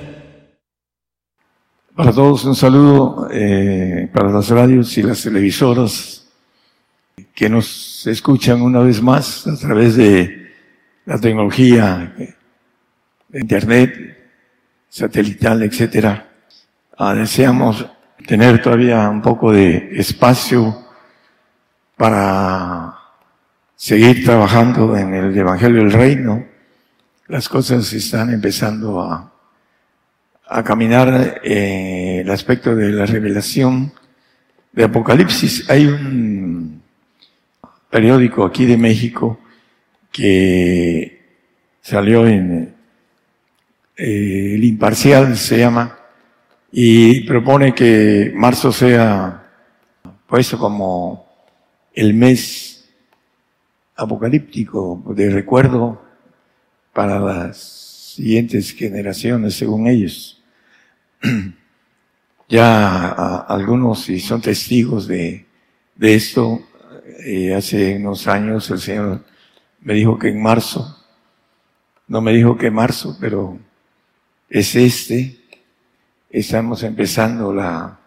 Para todos un saludo eh, para las radios y las televisoras que nos escuchan una vez más a través de la tecnología, eh, internet, satelital, etcétera. Ah, deseamos tener todavía un poco de espacio para seguir trabajando en el Evangelio del Reino. Las cosas están empezando a a caminar eh, el aspecto de la revelación de Apocalipsis. Hay un periódico aquí de México que salió en eh, El Imparcial, se llama, y propone que marzo sea puesto como el mes apocalíptico de recuerdo para las siguientes generaciones, según ellos ya algunos, y son testigos de, de esto, eh, hace unos años el Señor me dijo que en marzo, no me dijo que marzo, pero es este, estamos empezando la,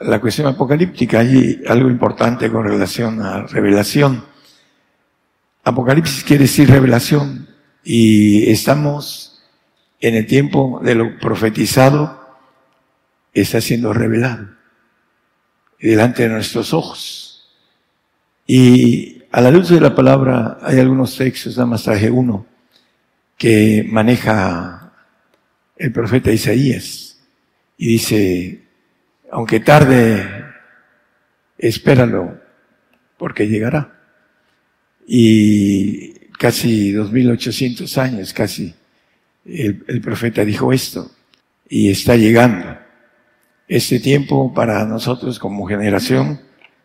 la cuestión apocalíptica. Hay algo importante con relación a revelación. Apocalipsis quiere decir revelación y estamos en el tiempo de lo profetizado está siendo revelado delante de nuestros ojos. Y a la luz de la palabra hay algunos textos, nada más traje uno, que maneja el profeta Isaías y dice, aunque tarde, espéralo, porque llegará. Y casi 2800 años, casi, el, profeta dijo esto, y está llegando. Este tiempo para nosotros como generación,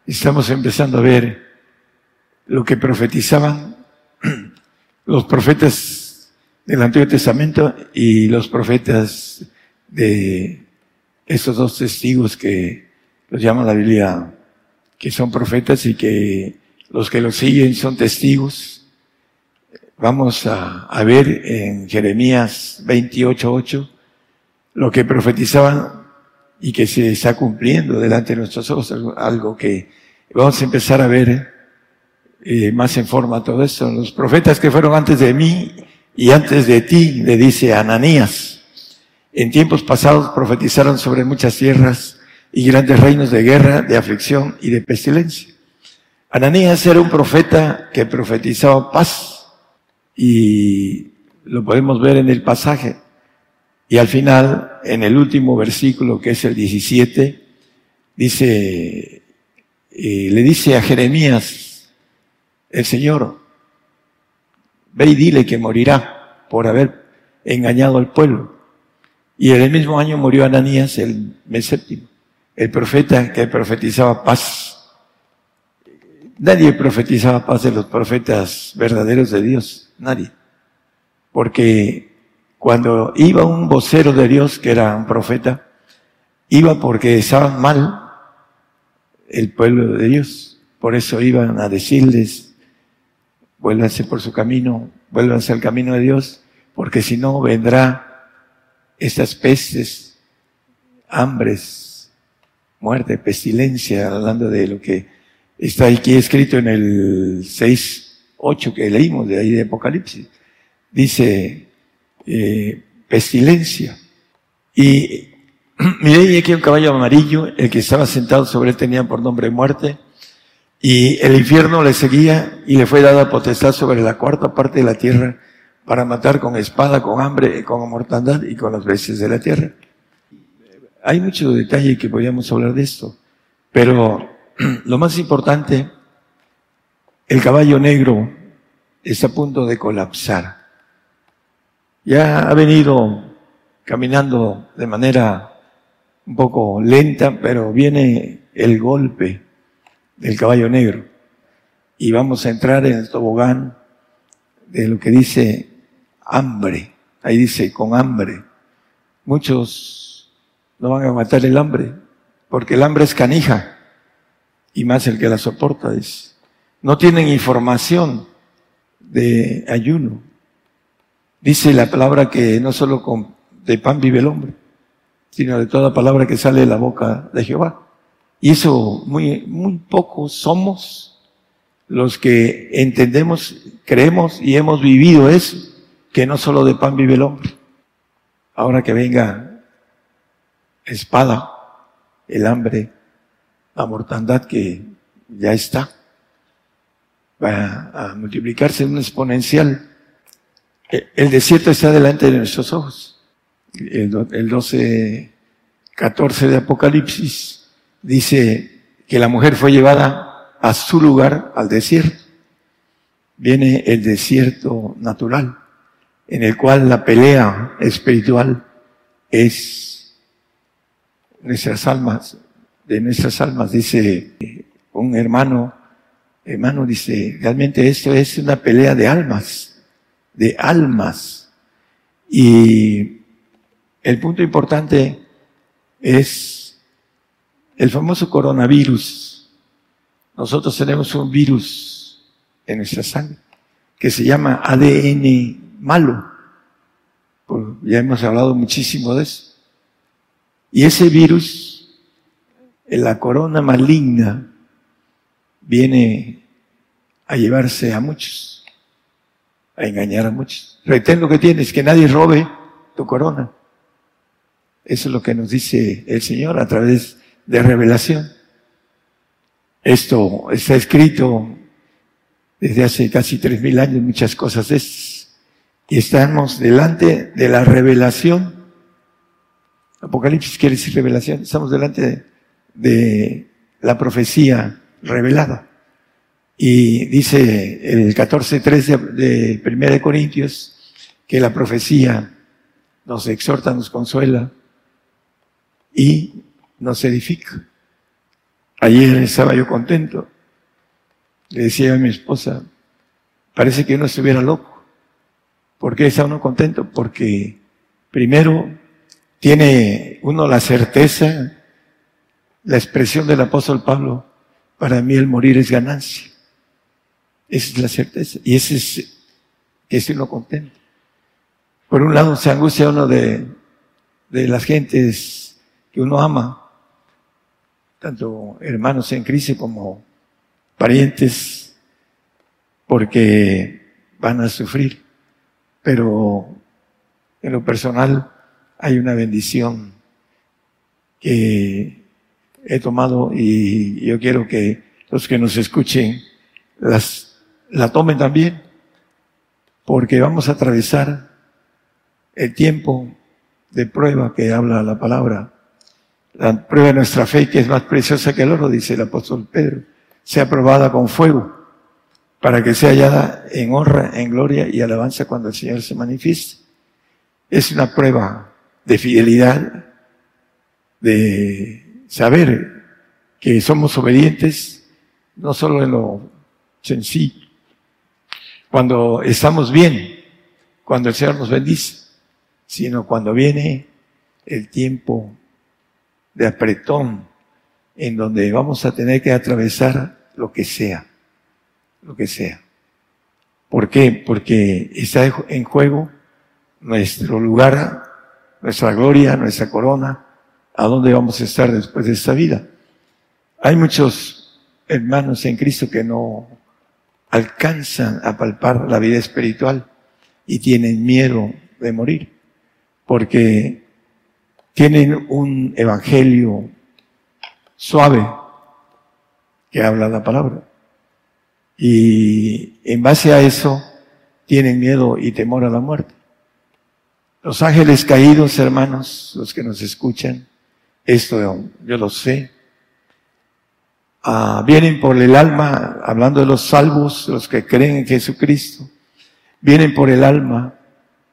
estamos empezando a ver lo que profetizaban los profetas del Antiguo Testamento y los profetas de esos dos testigos que los llama la Biblia, que son profetas y que los que los siguen son testigos. Vamos a, ver en Jeremías 28.8 lo que profetizaban y que se está cumpliendo delante de nuestros ojos, algo, algo que vamos a empezar a ver eh, más en forma todo esto. Los profetas que fueron antes de mí y antes de ti, le dice Ananías, en tiempos pasados profetizaron sobre muchas tierras y grandes reinos de guerra, de aflicción y de pestilencia. Ananías era un profeta que profetizaba paz y lo podemos ver en el pasaje. Y al final, en el último versículo, que es el 17, dice, eh, le dice a Jeremías, el Señor, ve y dile que morirá por haber engañado al pueblo. Y en el mismo año murió Ananías, el mes séptimo, el profeta que profetizaba paz. Nadie profetizaba paz de los profetas verdaderos de Dios, nadie. Porque cuando iba un vocero de Dios, que era un profeta, iba porque estaban mal el pueblo de Dios. Por eso iban a decirles, vuélvanse por su camino, vuélvanse al camino de Dios, porque si no vendrá estas pestes, hambres, muerte, pestilencia, hablando de lo que está aquí escrito en el 6, 8 que leímos de ahí de Apocalipsis. Dice, eh, pestilencia. Y miré aquí un caballo amarillo, el que estaba sentado sobre él tenía por nombre muerte, y el infierno le seguía y le fue dada potestad sobre la cuarta parte de la tierra para matar con espada, con hambre, con mortandad y con las bestias de la tierra. Hay mucho detalle que podríamos hablar de esto, pero lo más importante, el caballo negro está a punto de colapsar. Ya ha venido caminando de manera un poco lenta, pero viene el golpe del caballo negro. Y vamos a entrar en el tobogán de lo que dice hambre. Ahí dice con hambre. Muchos no van a aguantar el hambre, porque el hambre es canija, y más el que la soporta es. No tienen información de ayuno. Dice la palabra que no solo con, de pan vive el hombre, sino de toda palabra que sale de la boca de Jehová. Y eso muy, muy pocos somos los que entendemos, creemos y hemos vivido eso, que no solo de pan vive el hombre. Ahora que venga espada, el hambre, la mortandad que ya está, va a multiplicarse en un exponencial. El desierto está delante de nuestros ojos el 12, 14 de Apocalipsis, dice que la mujer fue llevada a su lugar, al desierto. Viene el desierto natural, en el cual la pelea espiritual es nuestras almas, de nuestras almas, dice un hermano, hermano dice, realmente esto es una pelea de almas, de almas. Y el punto importante es el famoso coronavirus. Nosotros tenemos un virus en nuestra sangre que se llama ADN malo. Ya hemos hablado muchísimo de eso. Y ese virus, la corona maligna, viene a llevarse a muchos, a engañar a muchos. Retén lo que tienes, que nadie robe tu corona. Eso es lo que nos dice el Señor a través de revelación. Esto está escrito desde hace casi tres mil años, muchas cosas es. Y estamos delante de la revelación. Apocalipsis quiere decir revelación. Estamos delante de, la profecía revelada. Y dice el 14.3 de, de 1 de Corintios que la profecía nos exhorta, nos consuela, y nos edifica. Ayer estaba yo contento. le decía a mi esposa, parece que uno estuviera loco. ¿Por qué está uno contento? Porque primero tiene uno la certeza, la expresión del apóstol Pablo, para mí el morir es ganancia. Esa es la certeza. Y ese es que es uno contento. Por un lado se angustia uno de, de las gentes que uno ama, tanto hermanos en crisis como parientes, porque van a sufrir. Pero en lo personal hay una bendición que he tomado y yo quiero que los que nos escuchen las, la tomen también, porque vamos a atravesar el tiempo de prueba que habla la palabra. La prueba de nuestra fe, que es más preciosa que el oro, dice el apóstol Pedro, sea probada con fuego, para que sea hallada en honra, en gloria y alabanza cuando el Señor se manifieste. Es una prueba de fidelidad, de saber que somos obedientes, no solo en lo sencillo, cuando estamos bien, cuando el Señor nos bendice, sino cuando viene el tiempo de apretón en donde vamos a tener que atravesar lo que sea, lo que sea. ¿Por qué? Porque está en juego nuestro lugar, nuestra gloria, nuestra corona, a dónde vamos a estar después de esta vida. Hay muchos hermanos en Cristo que no alcanzan a palpar la vida espiritual y tienen miedo de morir porque tienen un evangelio suave que habla la palabra. Y en base a eso tienen miedo y temor a la muerte. Los ángeles caídos, hermanos, los que nos escuchan, esto yo lo sé, ah, vienen por el alma, hablando de los salvos, los que creen en Jesucristo, vienen por el alma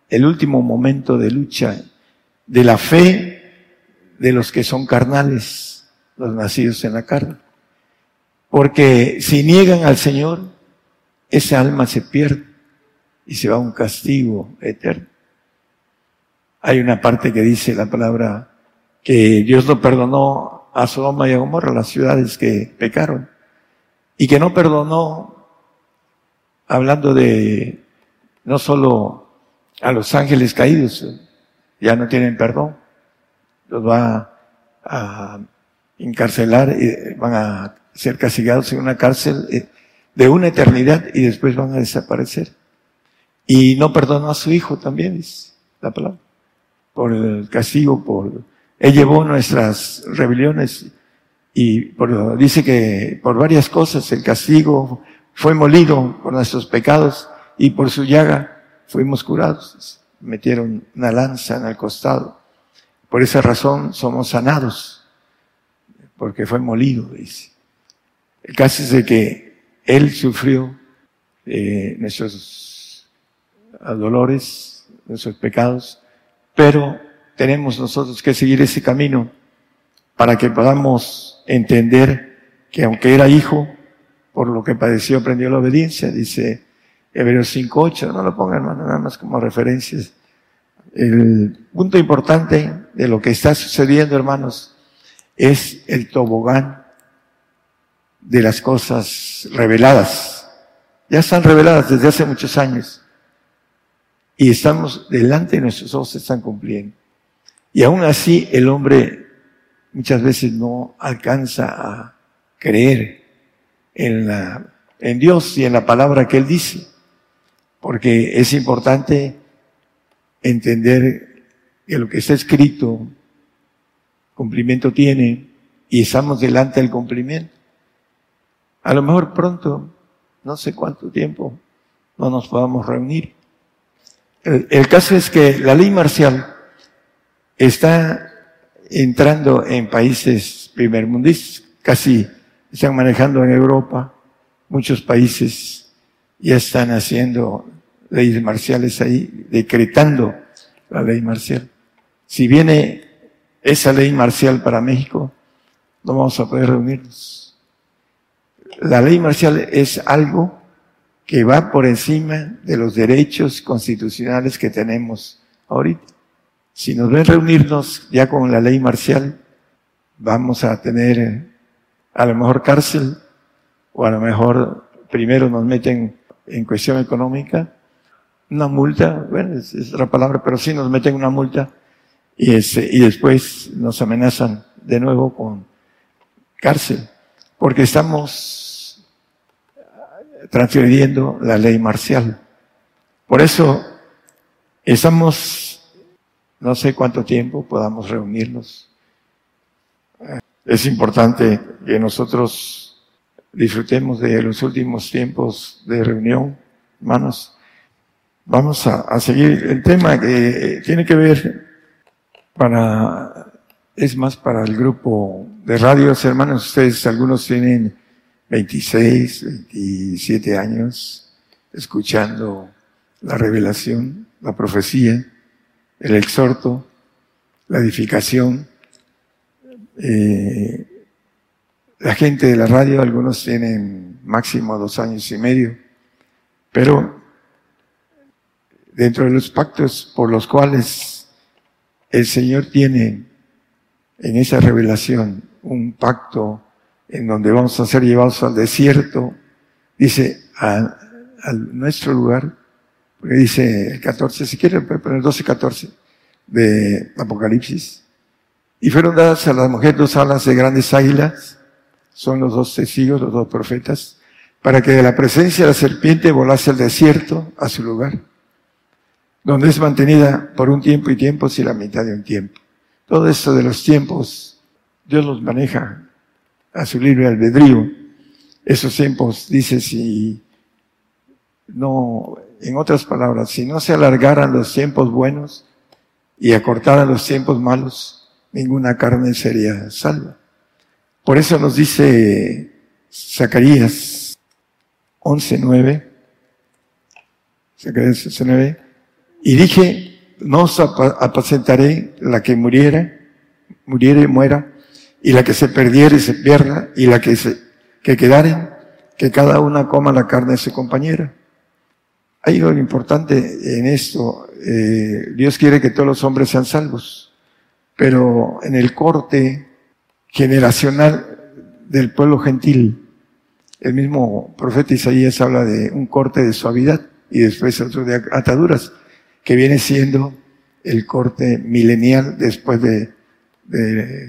el último momento de lucha de la fe de los que son carnales, los nacidos en la carne. Porque si niegan al Señor, esa alma se pierde y se va a un castigo eterno. Hay una parte que dice la palabra que Dios lo perdonó a Sodoma y a Gomorra, las ciudades que pecaron, y que no perdonó, hablando de no solo a los ángeles caídos, ya no tienen perdón, los va a encarcelar y van a ser castigados en una cárcel eh, de una eternidad y después van a desaparecer. Y no perdonó a su hijo también, es la palabra, por el castigo, por, él llevó nuestras rebeliones y dice que por varias cosas el castigo fue molido por nuestros pecados y por su llaga fuimos curados. Metieron una lanza en el costado. Por esa razón somos sanados, porque fue molido, dice. El caso es de que Él sufrió eh, nuestros dolores, nuestros pecados, pero tenemos nosotros que seguir ese camino para que podamos entender que aunque era hijo, por lo que padeció aprendió la obediencia, dice Hebreos 5.8, no lo pongan nada más como referencias. El punto importante de lo que está sucediendo, hermanos, es el tobogán de las cosas reveladas. Ya están reveladas desde hace muchos años. Y estamos delante de nuestros ojos, se están cumpliendo. Y aún así el hombre muchas veces no alcanza a creer en, la, en Dios y en la palabra que Él dice porque es importante entender que lo que está escrito, cumplimiento tiene, y estamos delante del cumplimiento. A lo mejor pronto, no sé cuánto tiempo, no nos podamos reunir. El, caso es que la ley marcial está entrando en países primermundistas, casi están manejando en Europa, muchos países ya están haciendo leyes marciales ahí, decretando la ley marcial. Si viene esa ley marcial para México, no vamos a poder reunirnos. la ley marcial es algo que va por encima de los derechos constitucionales que tenemos ahorita. Si nos ven reunirnos ya con la ley marcial, vamos a tener eh, a lo mejor cárcel o a lo mejor primero nos meten en cuestión económica, una multa, bueno, es, otra palabra, pero sí nos meten una multa y después nos amenazan de nuevo con cárcel, porque estamos transgrediendo la ley marcial. Por eso estamos, no sé cuánto tiempo podamos reunirnos. Es importante que nosotros disfrutemos de los últimos tiempos de reunión, hermanos. Vamos a, seguir el tema que tiene que ver para es más para el grupo de radios, hermanos. Ustedes, algunos tienen 26, 27 años escuchando la revelación, la profecía, el exhorto, la edificación. Eh, la gente de la radio, algunos tienen máximo dos años y medio, pero dentro de los pactos por los cuales el Señor tiene en esa revelación un pacto en donde vamos a ser llevados al desierto, dice, a, nuestro lugar, porque dice el 14, si quieren poner 12, 14 de Apocalipsis, y fueron dadas a las mujeres dos alas de grandes águilas, son los dos testigos, los dos profetas, para que de la presencia de la serpiente volase al desierto, a su lugar, donde es mantenida por un tiempo y tiempos y la mitad de un tiempo. Todo esto de los tiempos, Dios los maneja a su libre albedrío. Esos tiempos, dice, si no, en otras palabras, si no se alargaran los tiempos buenos y acortaran los tiempos malos, ninguna carne sería salva. Por eso nos dice Zacarías 11.9, Zacarías 11.9, y dije, no os apacentaré la que muriera, muriere y muera, y la que se perdiere y se pierda, y la que se, que quedare, que cada una coma la carne de su compañera. Hay algo importante en esto. Eh, Dios quiere que todos los hombres sean salvos, pero en el corte generacional del pueblo gentil, el mismo profeta Isaías habla de un corte de suavidad y después otro de ataduras que viene siendo el corte milenial después de,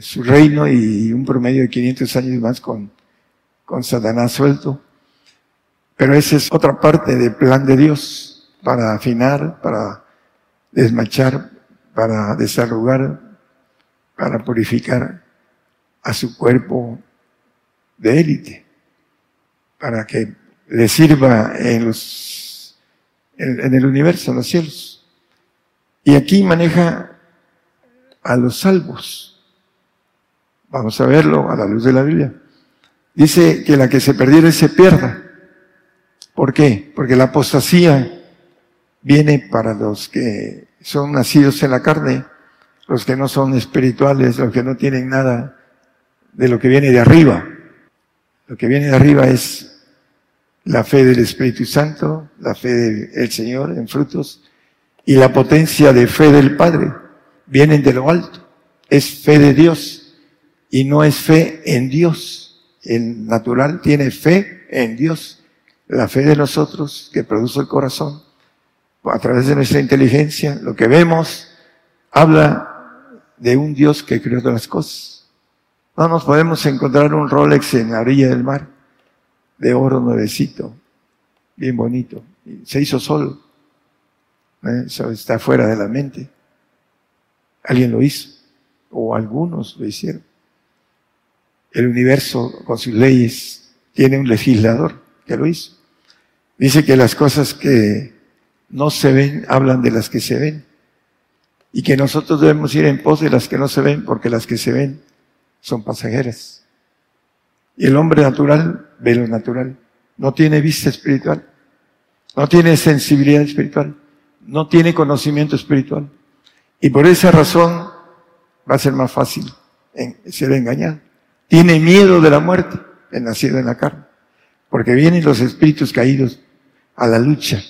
su reino y un promedio de 500 años más con, con Satanás suelto. Pero esa es otra parte del plan de Dios para afinar, para desmachar, para desarrugar, para purificar a su cuerpo de élite, para que le sirva en los, en el universo, en los cielos. Y aquí maneja a los salvos. Vamos a verlo a la luz de la Biblia. Dice que la que se perdiere se pierda. ¿Por qué? Porque la apostasía viene para los que son nacidos en la carne, los que no son espirituales, los que no tienen nada de lo que viene de arriba. Lo que viene de arriba es la fe del Espíritu Santo, la fe del Señor en frutos, y la potencia de fe del Padre vienen de lo alto. Es fe de Dios y no es fe en Dios. El natural tiene fe en Dios. La fe de nosotros que produce el corazón a través de nuestra inteligencia, lo que vemos, habla de un Dios que creó todas las cosas. No nos podemos encontrar un Rolex en la orilla del mar, de oro nuevecito, bien bonito. Se hizo solo. ¿Eh? Eso está fuera de la mente. Alguien lo hizo, o algunos lo hicieron. El universo con sus leyes tiene un legislador que lo hizo. Dice que las cosas que no se ven hablan de las que se ven. Y que nosotros debemos ir en pos de las que no se ven, porque las que se ven son pasajeras. Y el hombre natural ve lo natural. No tiene vista espiritual. No tiene sensibilidad espiritual no tiene conocimiento espiritual. Y por esa razón va a ser más fácil ser engañado. Tiene miedo de la muerte, el nacido en la carne. porque vienen los espíritus caídos a la lucha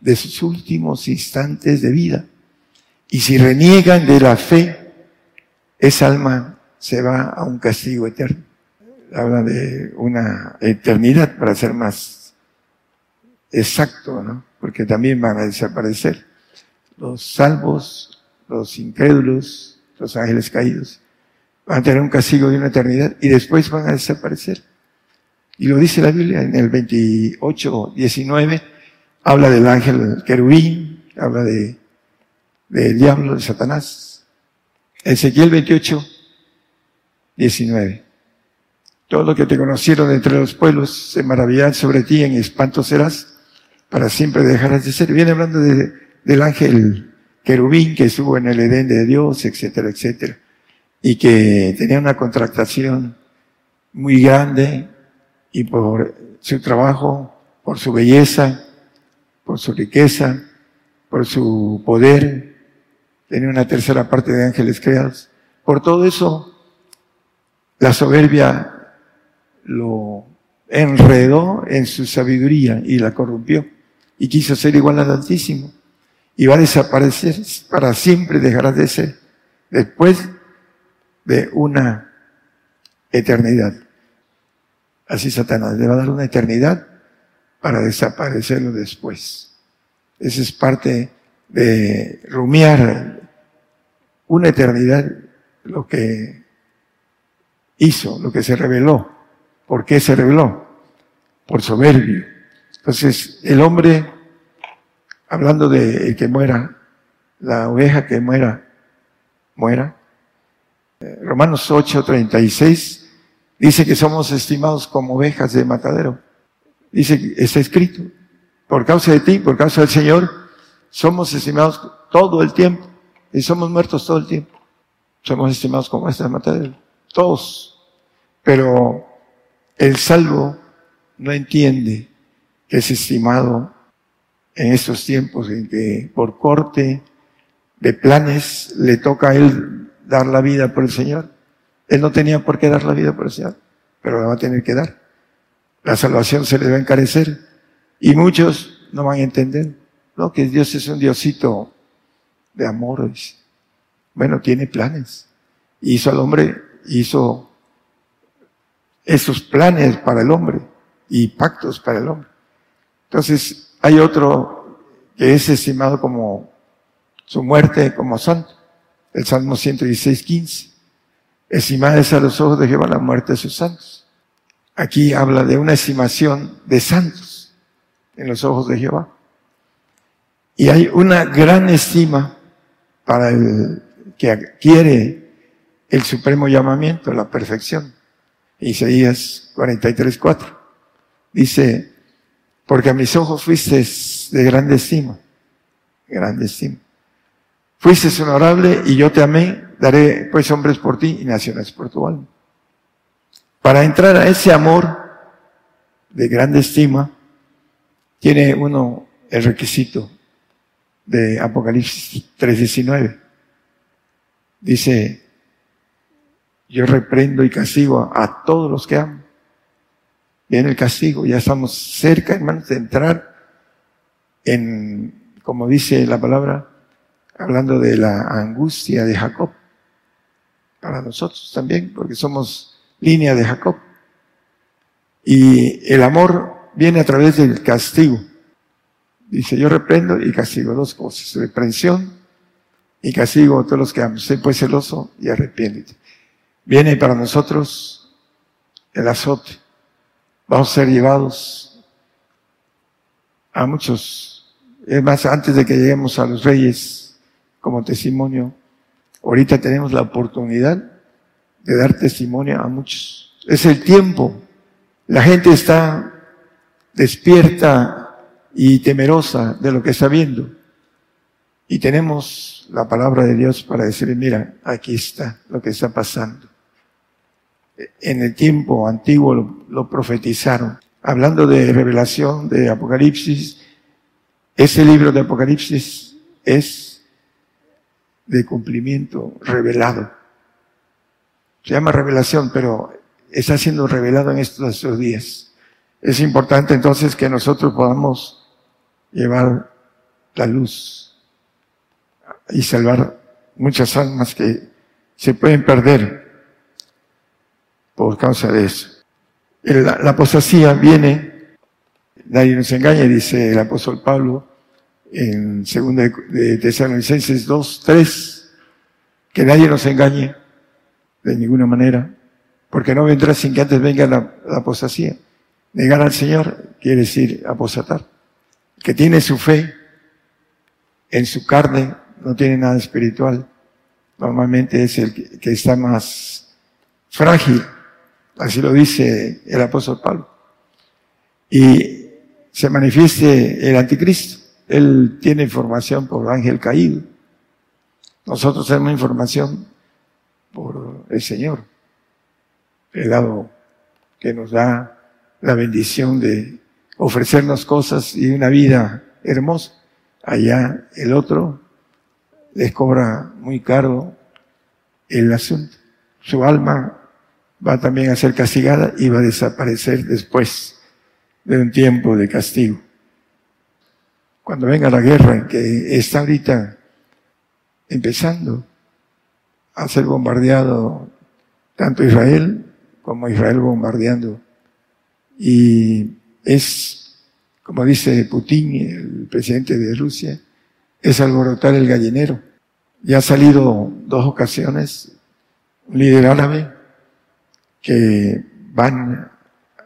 de sus últimos instantes de vida. Y si reniegan de la fe, esa alma se va a un castigo eterno. Habla de una eternidad para ser más exacto, ¿no? Porque también van a desaparecer. Los salvos, los incrédulos, los ángeles caídos, van a tener un castigo de una eternidad y después van a desaparecer. Y lo dice la Biblia en el 28, 19, habla del ángel querubín, habla de, del diablo, de Satanás. Ezequiel 28, 19. Todo lo que te conocieron de entre los pueblos se maravillarán sobre ti, en espanto serás, para siempre dejarás de ser. Viene hablando de, del ángel querubín que estuvo en el Edén de Dios, etcétera, etcétera. Y que tenía una contractación muy grande y por su trabajo, por su belleza, por su riqueza, por su poder, tenía una tercera parte de ángeles creados. Por todo eso, la soberbia lo enredó en su sabiduría y la corrompió y quiso ser igual al Altísimo. Y va a desaparecer para siempre, dejará de ser después de una eternidad. Así Satanás le va a dar una eternidad para desaparecerlo después. Esa es parte de rumiar una eternidad lo que hizo, lo que se reveló. ¿Por qué se reveló? Por soberbio. Entonces, el hombre, hablando de que muera, la oveja que muera, muera. Eh, Romanos 8, 36 dice que somos estimados como ovejas de matadero. Dice, está escrito, por causa de ti, por causa del Señor, somos estimados todo el tiempo y somos muertos todo el tiempo. Somos estimados como esta matadero. Todos. Pero el salvo no entiende que es estimado en estos tiempos en que por corte de planes le toca a él dar la vida por el Señor. Él no tenía por qué dar la vida Señor, pero la va a tener que dar. La salvación se les va a encarecer y muchos no van a entender. No, que Dios es un Diosito de amor. Bueno, tiene planes. Hizo al hombre, hizo esos planes para el hombre y pactos para el hombre. Entonces, hay otro que es estimado como su muerte como santo. El Salmo 116, 15. Estimada es a los ojos de Jehová la muerte de sus santos. Aquí habla de una estimación de santos en los ojos de Jehová. Y hay una gran estima para el que adquiere el supremo llamamiento, la perfección. Isaías 43, 4. Dice, porque a mis ojos fuiste de grande estima, grande estima. Fuiste honorable y yo te amé, daré pues hombres por ti y naciones por tu alma. Para entrar a ese amor de grande estima, tiene uno el requisito de Apocalipsis 3:19. Dice, yo reprendo y castigo a todos los que amo. Viene el castigo, ya estamos cerca, hermanos, de entrar en, como dice la palabra, hablando de la angustia de Jacob. Para nosotros también, porque somos línea de Jacob. Y el amor viene a través del castigo. Dice, yo reprendo y castigo dos cosas. Reprensión y castigo a todos los que aman. Sé pues celoso y arrepiéntete. Viene para nosotros el azote. Vamos a ser llevados a muchos. Es más, antes de que lleguemos a los reyes como testimonio, ahorita tenemos la oportunidad de dar testimonio a muchos. Es el tiempo. La gente está despierta y temerosa de lo que está viendo. Y tenemos la palabra de Dios para decir, mira, aquí está lo que está pasando. En el tiempo antiguo lo, lo profetizaron. Hablando de revelación, de Apocalipsis, ese libro de Apocalipsis es de cumplimiento revelado. Se llama revelación, pero está siendo revelado en estos, días. Es importante entonces que nosotros podamos llevar la luz y salvar muchas almas que se pueden perder por causa de eso. La, la apostasía viene, nadie nos engaña, dice el apóstol Pablo en 2 de Tesalonicenses 2, 3, que nadie nos engañe de ninguna manera, porque no vendrá sin que antes venga la, apostasía. Negar al Señor quiere decir apostatar. Que tiene su fe en su carne, no tiene nada espiritual. Normalmente es el que está más frágil. Así lo dice el apóstol Pablo. Y se manifieste el anticristo. Él tiene información por ángel caído. Nosotros tenemos información por el Señor, el lado que nos da la bendición de ofrecernos cosas y una vida hermosa. Allá el otro les cobra muy caro el asunto. Su alma va también a ser castigada y va a desaparecer después de un tiempo de castigo. Cuando venga la guerra que está ahorita empezando a ser bombardeado tanto Israel como Israel bombardeando y es, como dice Putin, el presidente de Rusia, es alborotar el gallinero. Ya ha salido dos ocasiones un líder árabe que van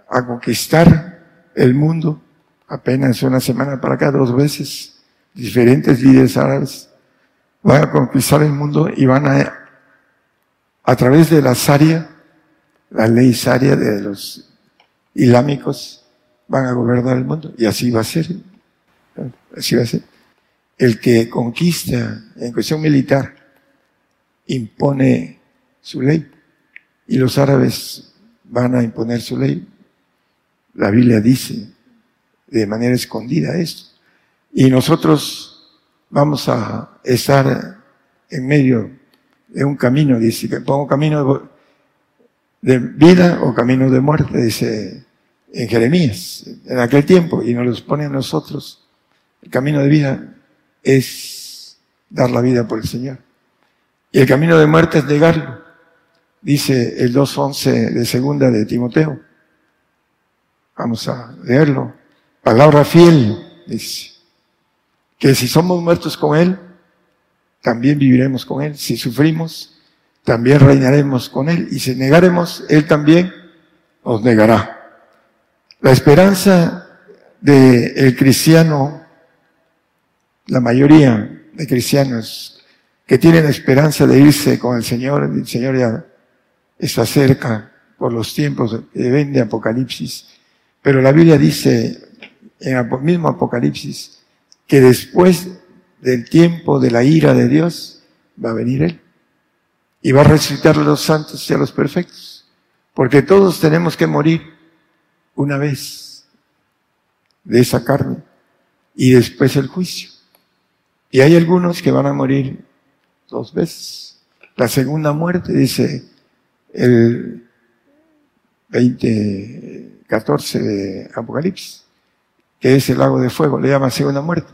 a conquistar el mundo apenas una semana para acá, dos veces, diferentes líderes árabes van a conquistar el mundo y van a, a través de la Sharia, la ley Sharia de los islámicos van a gobernar el mundo. Y así va a ser. Así va a ser. El que conquista en cuestión militar impone su ley y los árabes van a imponer su ley. La Biblia dice de manera escondida esto. Y nosotros vamos a estar en medio de un camino, dice que pongo camino de vida o camino de muerte, dice en Jeremías, en aquel tiempo, y nos los pone a nosotros. El camino de vida es dar la vida por el Señor. Y el camino de muerte es negarlo. Dice el 2.11 de segunda de Timoteo. Vamos a leerlo. Palabra fiel, dice. Que si somos muertos con Él, también viviremos con Él. Si sufrimos, también reinaremos con Él. Y si negaremos, Él también nos negará. La esperanza del cristiano, la mayoría de cristianos que tienen esperanza de irse con el Señor, el Señor ya está cerca por los tiempos que ven de Apocalipsis. Pero la Biblia dice en el mismo Apocalipsis que después del tiempo de la ira de Dios va a venir Él y va a resucitar a los santos y a los perfectos. Porque todos tenemos que morir una vez de esa carne y después el juicio. Y hay algunos que van a morir dos veces. La segunda muerte, dice el 20, 14 de Apocalipsis, que es el lago de fuego, le llama segunda muerte.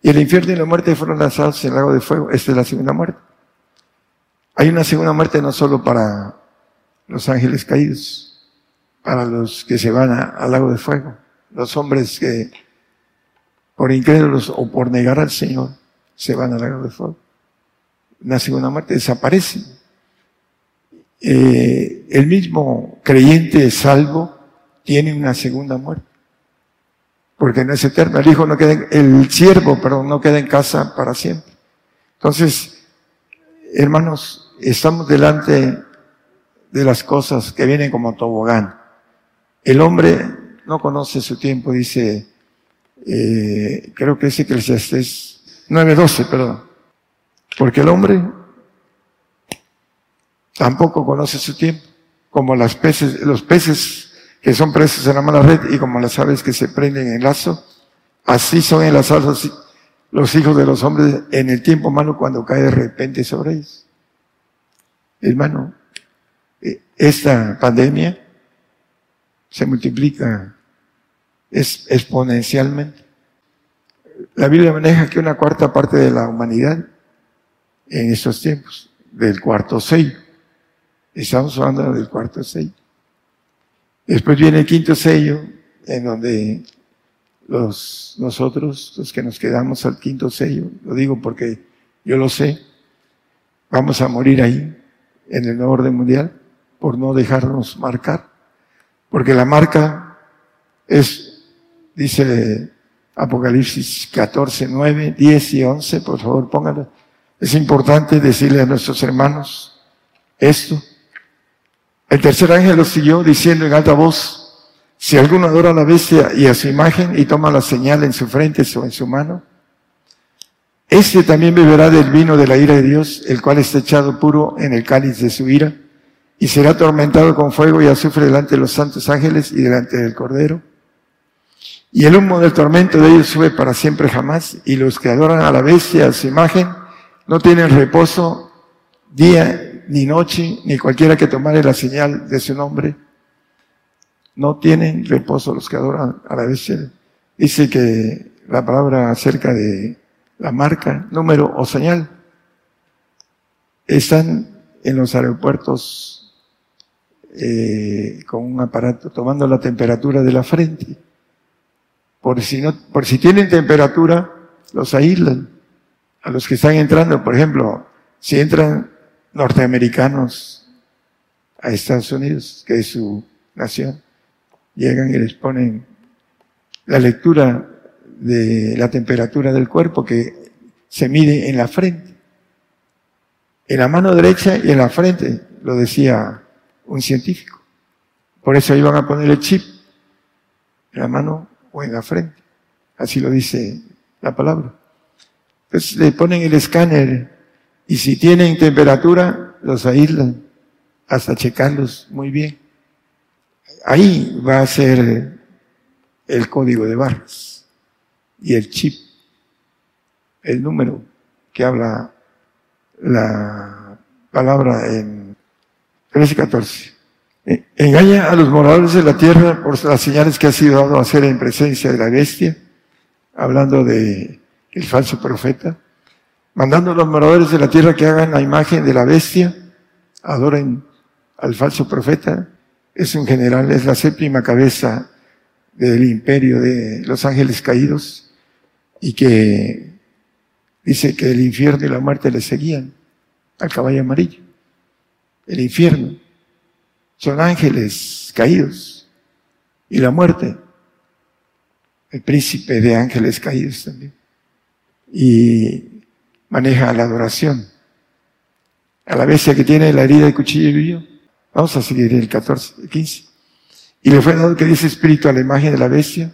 Y el infierno y la muerte fueron lanzados en el lago de fuego, esta es la segunda muerte. Hay una segunda muerte no solo para los ángeles caídos, para los que se van al lago de fuego, los hombres que por incrédulos o por negar al Señor se van al lago de fuego. Una segunda muerte desaparece. Eh, el mismo creyente salvo tiene una segunda muerte. Porque no es eterno. El hijo no queda, el siervo, perdón, no queda en casa para siempre. Entonces, hermanos, estamos delante de las cosas que vienen como tobogán. El hombre no conoce su tiempo, dice, eh, creo que es Eclesiastes 9.12, perdón. Porque el hombre tampoco conoce su tiempo, como las peces, los peces que son presos en la mala red y como las aves que se prenden en lazo, así son enlazados los hijos de los hombres en el tiempo malo cuando cae de repente sobre ellos. Hermano, eh, esta pandemia se multiplica exponencialmente. La Biblia maneja que una cuarta parte de la humanidad en estos tiempos, del cuarto sello. Estamos hablando del cuarto sello. Después viene el quinto sello, en donde los, nosotros, los que nos quedamos al quinto sello, lo digo porque yo lo sé, vamos a morir ahí, en el nuevo orden mundial, por no dejarnos marcar. Porque la marca es, dice Apocalipsis 14, 9, 10 y 11, por favor póngalo. Es importante decirle a nuestros hermanos esto. El tercer ángel lo siguió diciendo en alta voz, si alguno adora a la bestia y a su imagen y toma la señal en su frente o en su mano, este también beberá del vino de la ira de Dios, el cual está echado puro en el cáliz de su ira, y será atormentado con fuego y azufre delante de los santos ángeles y delante del Cordero. Y el humo del tormento de ellos sube para siempre jamás, y los que adoran a la bestia, a su imagen, no tienen reposo día ni noche, ni cualquiera que tomare la señal de su nombre. No tienen reposo los que adoran a la bestia. Dice que la palabra acerca de la marca, número o señal, están en los aeropuertos eh, con un aparato tomando la temperatura de la frente. Por si, no, por si tienen temperatura, los aíslan. A los que están entrando, por ejemplo, si entran norteamericanos a Estados Unidos, que es su nación, llegan y les ponen la lectura de la temperatura del cuerpo que se mide en la frente. En la mano derecha y en la frente, lo decía un científico. Por eso iban a poner el chip en la mano o en la frente. Así lo dice la palabra. Entonces le ponen el escáner y si tienen temperatura, los aíslan hasta checarlos muy bien. Ahí va a ser el código de barras y el chip, el número que habla la palabra en 13-14. E, engaña a los moradores de la tierra por las señales que ha sido dado a hacer en presencia de la bestia, hablando de el falso profeta, mandando a los moradores de la tierra que hagan la imagen de la bestia, adoren al falso profeta, es un general, es la séptima cabeza del imperio de los ángeles caídos, y que dice que el infierno y la muerte le seguían al caballo amarillo. El infierno son ángeles caídos y la muerte, el príncipe de ángeles caídos también. Y maneja la adoración. A la bestia que tiene la herida de cuchillo Vamos a seguir el 14, el 15. Y le fue dado que dice espíritu a la imagen de la bestia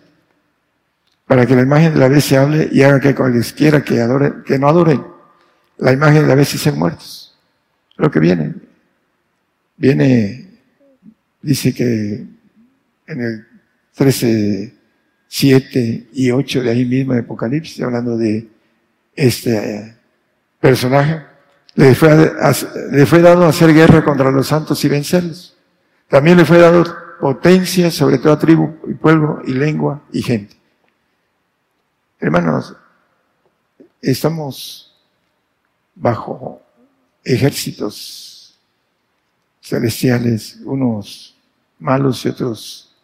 para que la imagen de la bestia hable y haga que cualquiera que adore, que no adoren la imagen de la bestia sean muertos. Lo que viene, viene, dice que en el 13, 7 y 8 de ahí mismo de Apocalipsis, hablando de este personaje, le fue, le fue dado hacer guerra contra los santos y vencerlos. También le fue dado potencia sobre toda tribu y pueblo y lengua y gente. Hermanos, estamos bajo ejércitos celestiales, unos malos y otros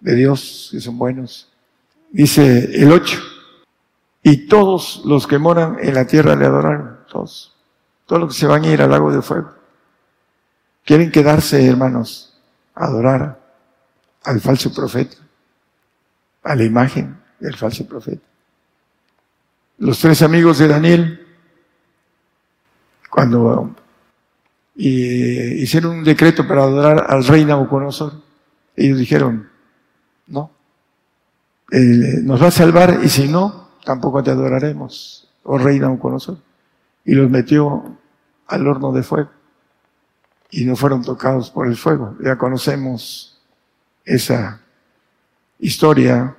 de Dios, que son buenos. Dice el 8, y todos los que moran en la tierra le adoraron, todos, todos los que se van a ir al lago de fuego. Quieren quedarse, hermanos, a adorar al falso profeta, a la imagen del falso profeta los tres amigos de Daniel, cuando hicieron un decreto para adorar al rey Nabucodonosor, ellos dijeron, no, nos va a salvar y si no, tampoco te adoraremos, oh rey Nabucodonosor. Y los metió al horno de fuego y no fueron tocados por el fuego. Ya conocemos esa historia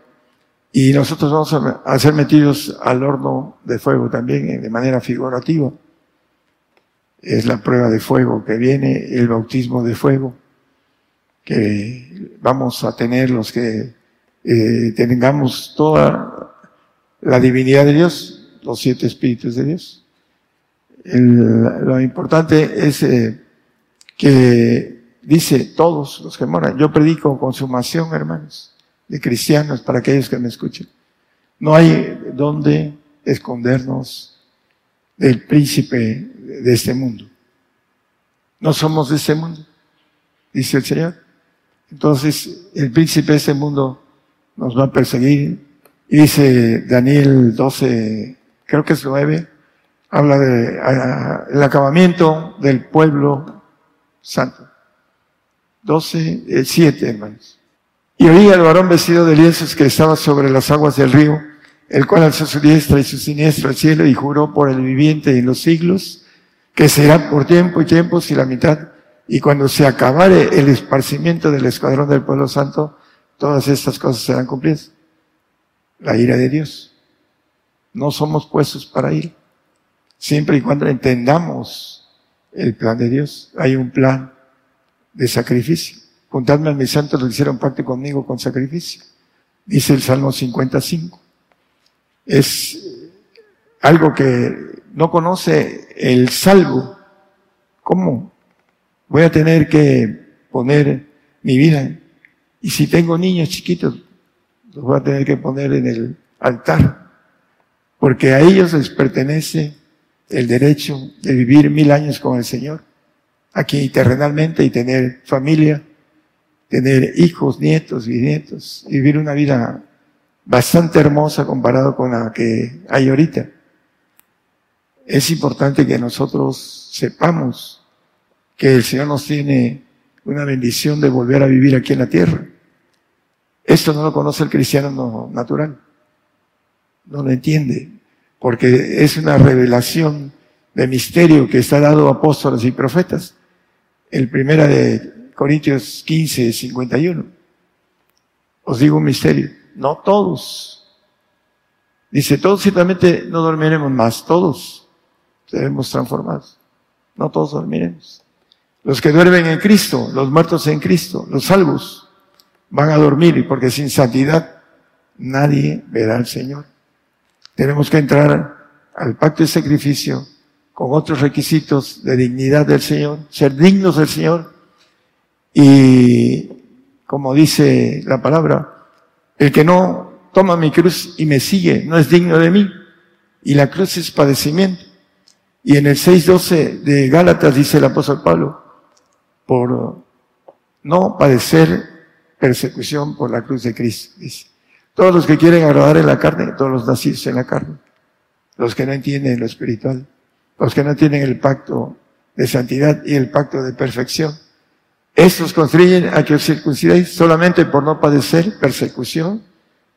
y nosotros vamos a, ser metidos al horno de fuego también eh, de manera figurativa. Es la prueba de fuego que viene, el bautismo de fuego que vamos a tener los que eh, tengamos toda la divinidad de Dios, los siete espíritus de Dios. Lo importante es eh, que dice todos los que moran, yo predico consumación, hermanos, de cristianos para aquellos que me escuchen. No hay donde escondernos del príncipe de este mundo. No somos de este mundo, dice el Señor. Entonces, el príncipe de este mundo nos va a perseguir. Y dice Daniel 12, creo que es 9, habla de ah, el acabamiento del pueblo santo. 12, eh, 7, hermanos. Y oí al varón vestido de lienzos que estaba sobre las aguas del río, el cual alzó su diestra y su siniestra al cielo y juró por el viviente en los siglos, que será por tiempo y tiempos y la mitad, y cuando se acabare el esparcimiento del escuadrón del pueblo santo, todas estas cosas serán cumplidas. La ira de Dios. No somos puestos para ir. Siempre y cuando entendamos el plan de Dios. Hay un plan de sacrificio. Juntadme a mis santos que hicieron pacto conmigo con sacrificio. Dice el Salmo 55. Es algo que no conoce el salvo. ¿Cómo? Voy a tener que poner mi vida. Y si tengo niños chiquitos, los voy a tener que poner en el altar. Porque a ellos les pertenece el derecho de vivir mil años con el Señor. Aquí terrenalmente y tener familia, tener hijos, nietos, bisnietos, y vivir una vida bastante hermosa comparado con la que hay ahorita. Es importante que nosotros sepamos que el Señor nos tiene una bendición de volver a vivir aquí en la tierra. Esto no lo conoce el cristiano no- natural. No lo entiende. Porque es una revelación de misterio que está dado a apóstoles y profetas. El primera de Corintios 15, 51. Os digo un misterio. No todos. Dice, todos ciertamente no dormiremos más. Todos seremos transformados. No todos dormiremos. Los que duermen en Cristo, los muertos en Cristo, los salvos, van a dormir porque sin santidad nadie verá al Señor. Tenemos que entrar al pacto de sacrificio con otros requisitos de dignidad del Señor, ser dignos del Señor y, como dice la palabra, el que no toma mi cruz y me sigue no es digno de mí. Y la cruz es padecimiento. Y en el 6.12 de Gálatas dice el apóstol Pablo, por no padecer persecución por la cruz de Cristo. Todos los que quieren agradar en la carne, todos los nacidos en la carne. Los que no entienden lo espiritual. Los que no tienen el pacto de santidad y el pacto de perfección. Estos constriñen a que os circuncidéis solamente por no padecer persecución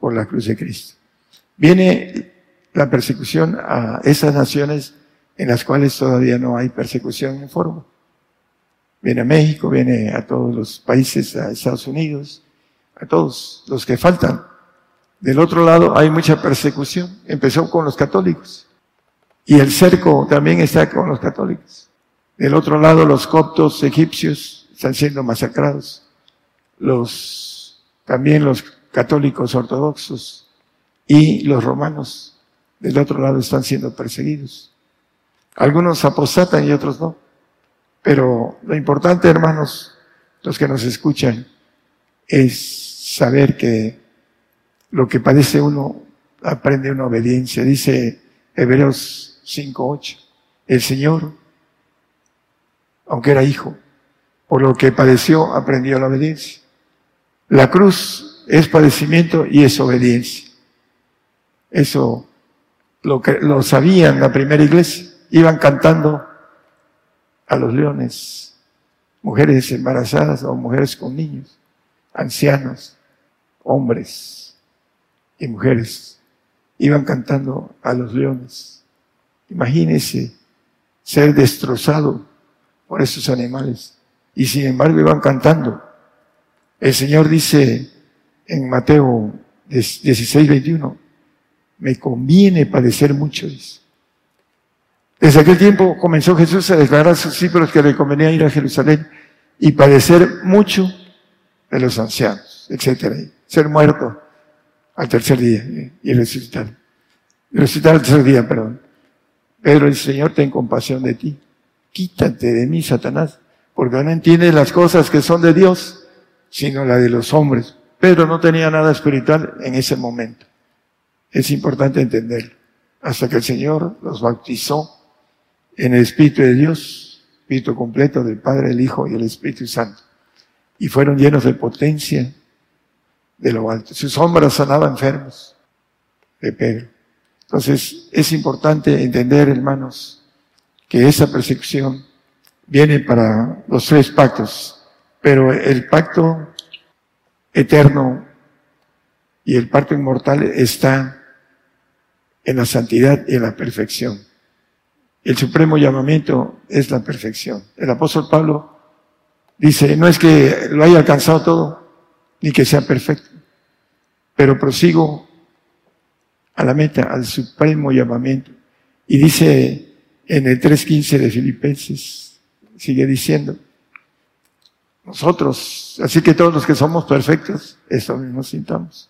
por la cruz de Cristo. Viene la persecución a esas naciones en las cuales todavía no hay persecución en forma. Viene a México, viene a todos los países, a Estados Unidos, a todos los que faltan. Del otro lado hay mucha persecución. Empezó con los católicos. Y el cerco también está con los católicos. Del otro lado los coptos egipcios están siendo masacrados. Los, también los católicos ortodoxos y los romanos del otro lado están siendo perseguidos. Algunos apostatan y otros no. Pero lo importante, hermanos, los que nos escuchan, es saber que lo que padece uno aprende una obediencia. Dice Hebreos 5.8. El Señor, aunque era hijo, por lo que padeció, aprendió la obediencia. La cruz es padecimiento y es obediencia. Eso lo, que, lo sabían la primera iglesia. Iban cantando a los leones, mujeres embarazadas o mujeres con niños, ancianos, hombres y mujeres. Iban cantando a los leones. Imagínense ser destrozado por esos animales. Y sin embargo iban cantando. El Señor dice en Mateo 16, 21, me conviene padecer mucho. Desde aquel tiempo comenzó Jesús a declarar a sus discípulos que le convenía ir a Jerusalén y padecer mucho de los ancianos, etcétera, ser muerto al tercer día y resucitar. Resucitar al tercer día, perdón. Pedro el Señor, ten compasión de ti. Quítate de mí, Satanás, porque no entiendes las cosas que son de Dios, sino la de los hombres. Pedro no tenía nada espiritual en ese momento. Es importante entenderlo. Hasta que el Señor los bautizó en el Espíritu de Dios, Espíritu completo del Padre, el Hijo y el Espíritu Santo. Y fueron llenos de potencia de lo alto. Sus sombras sanaban enfermos de Pedro. Entonces, es importante entender, hermanos, que esa persecución viene para los tres pactos, pero el pacto eterno y el pacto inmortal está en la santidad y en la perfección. El supremo llamamiento es la perfección. El apóstol Pablo dice, no es que lo haya alcanzado todo, ni que sea perfecto, pero prosigo a la meta, al supremo llamamiento. Y dice en el 3.15 de Filipenses, sigue diciendo, nosotros, así que todos los que somos perfectos, eso mismo sintamos.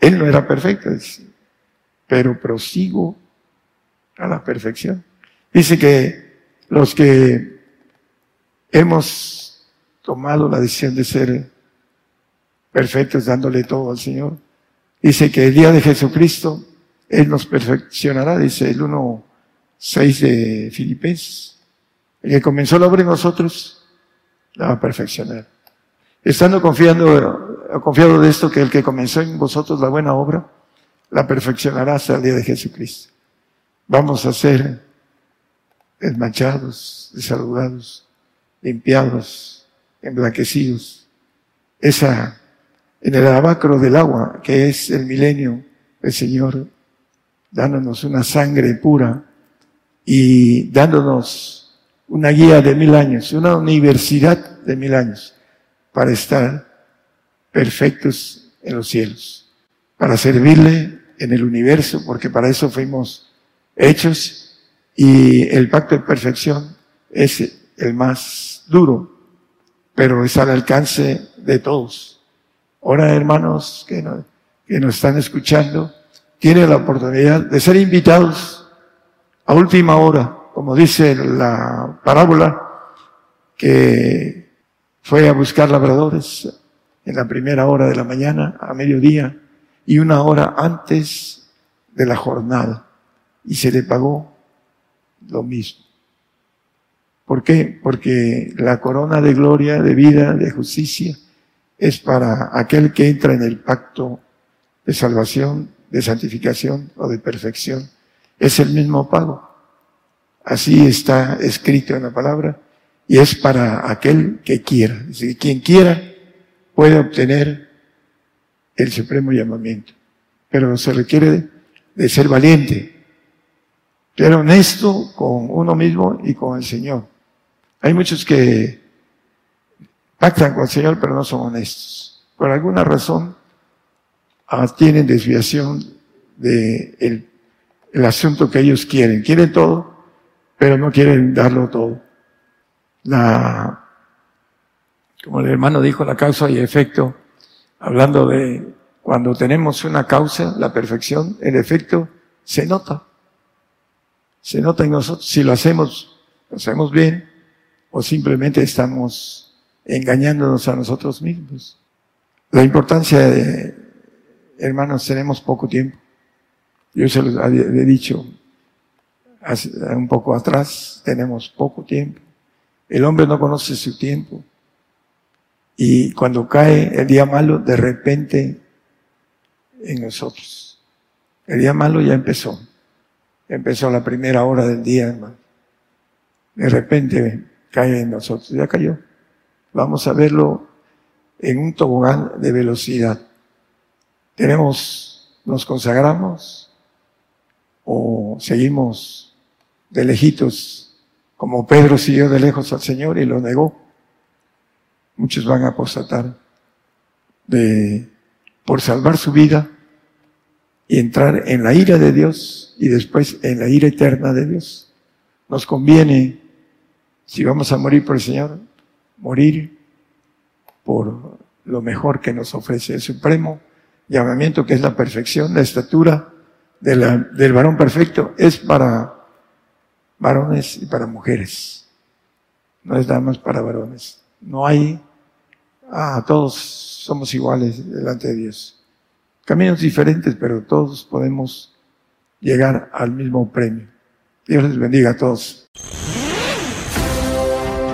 Él no era perfecto, pero prosigo a la perfección. Dice que los que hemos tomado la decisión de ser perfectos dándole todo al Señor, dice que el día de Jesucristo Él nos perfeccionará, dice el 1.6 de Filipenses. El que comenzó la obra en nosotros, la va a perfeccionar. Estando confiando, confiado de esto, que el que comenzó en vosotros la buena obra, la perfeccionará hasta el día de Jesucristo. Vamos a ser desmanchados, desaludados, limpiados, emblanquecidos. Esa, en el abacro del agua, que es el milenio, el Señor, dándonos una sangre pura y dándonos una guía de mil años, una universidad de mil años, para estar perfectos en los cielos, para servirle en el universo, porque para eso fuimos hechos y el pacto de perfección es el más duro, pero es al alcance de todos. Ahora, hermanos que, que nos están escuchando, tienen la oportunidad de ser invitados a última hora, como dice la parábola, que fue a buscar labradores en la primera hora de la mañana, a mediodía, y una hora antes de la jornada y se le pagó lo mismo. ¿Por qué? Porque la corona de gloria, de vida, de justicia, es para aquel que entra en el pacto de salvación, de santificación o de perfección. Es el mismo pago. Así está escrito en la palabra y es para aquel que quiera. Es decir, quien quiera puede obtener el supremo llamamiento. Pero se requiere de ser valiente, ser honesto con uno mismo y con el Señor. Hay muchos que pactan con el Señor pero no son honestos. Por alguna razón ah, tienen desviación de el, el asunto que ellos quieren. Quieren todo, pero no quieren darlo todo. La, como el hermano dijo, la causa y efecto, hablando de cuando tenemos una causa, la perfección, el efecto se nota se nota en nosotros si lo hacemos, lo hacemos bien o simplemente estamos engañándonos a nosotros mismos. La importancia de, hermanos, tenemos poco tiempo. Yo se los he dicho un poco atrás, tenemos poco tiempo. El hombre no conoce su tiempo. Y cuando cae el día malo, de repente en nosotros. El día malo ya empezó empezó la primera hora del día, hermano. De repente cae en nosotros, ya cayó. Vamos a verlo en un tobogán de velocidad. Tenemos, nos consagramos o seguimos de lejitos, como Pedro siguió de lejos al Señor y lo negó. Muchos van a apostatar de, por salvar su vida y entrar en la ira de Dios y después en la ira eterna de Dios. Nos conviene, si vamos a morir por el Señor, morir por lo mejor que nos ofrece el Supremo llamamiento que es la perfección, la estatura del varón perfecto, es para varones y para mujeres. No es nada más para varones. No hay, ah, todos somos iguales delante de Dios. Caminos diferentes, pero todos podemos llegar al mismo premio. Dios les bendiga a todos.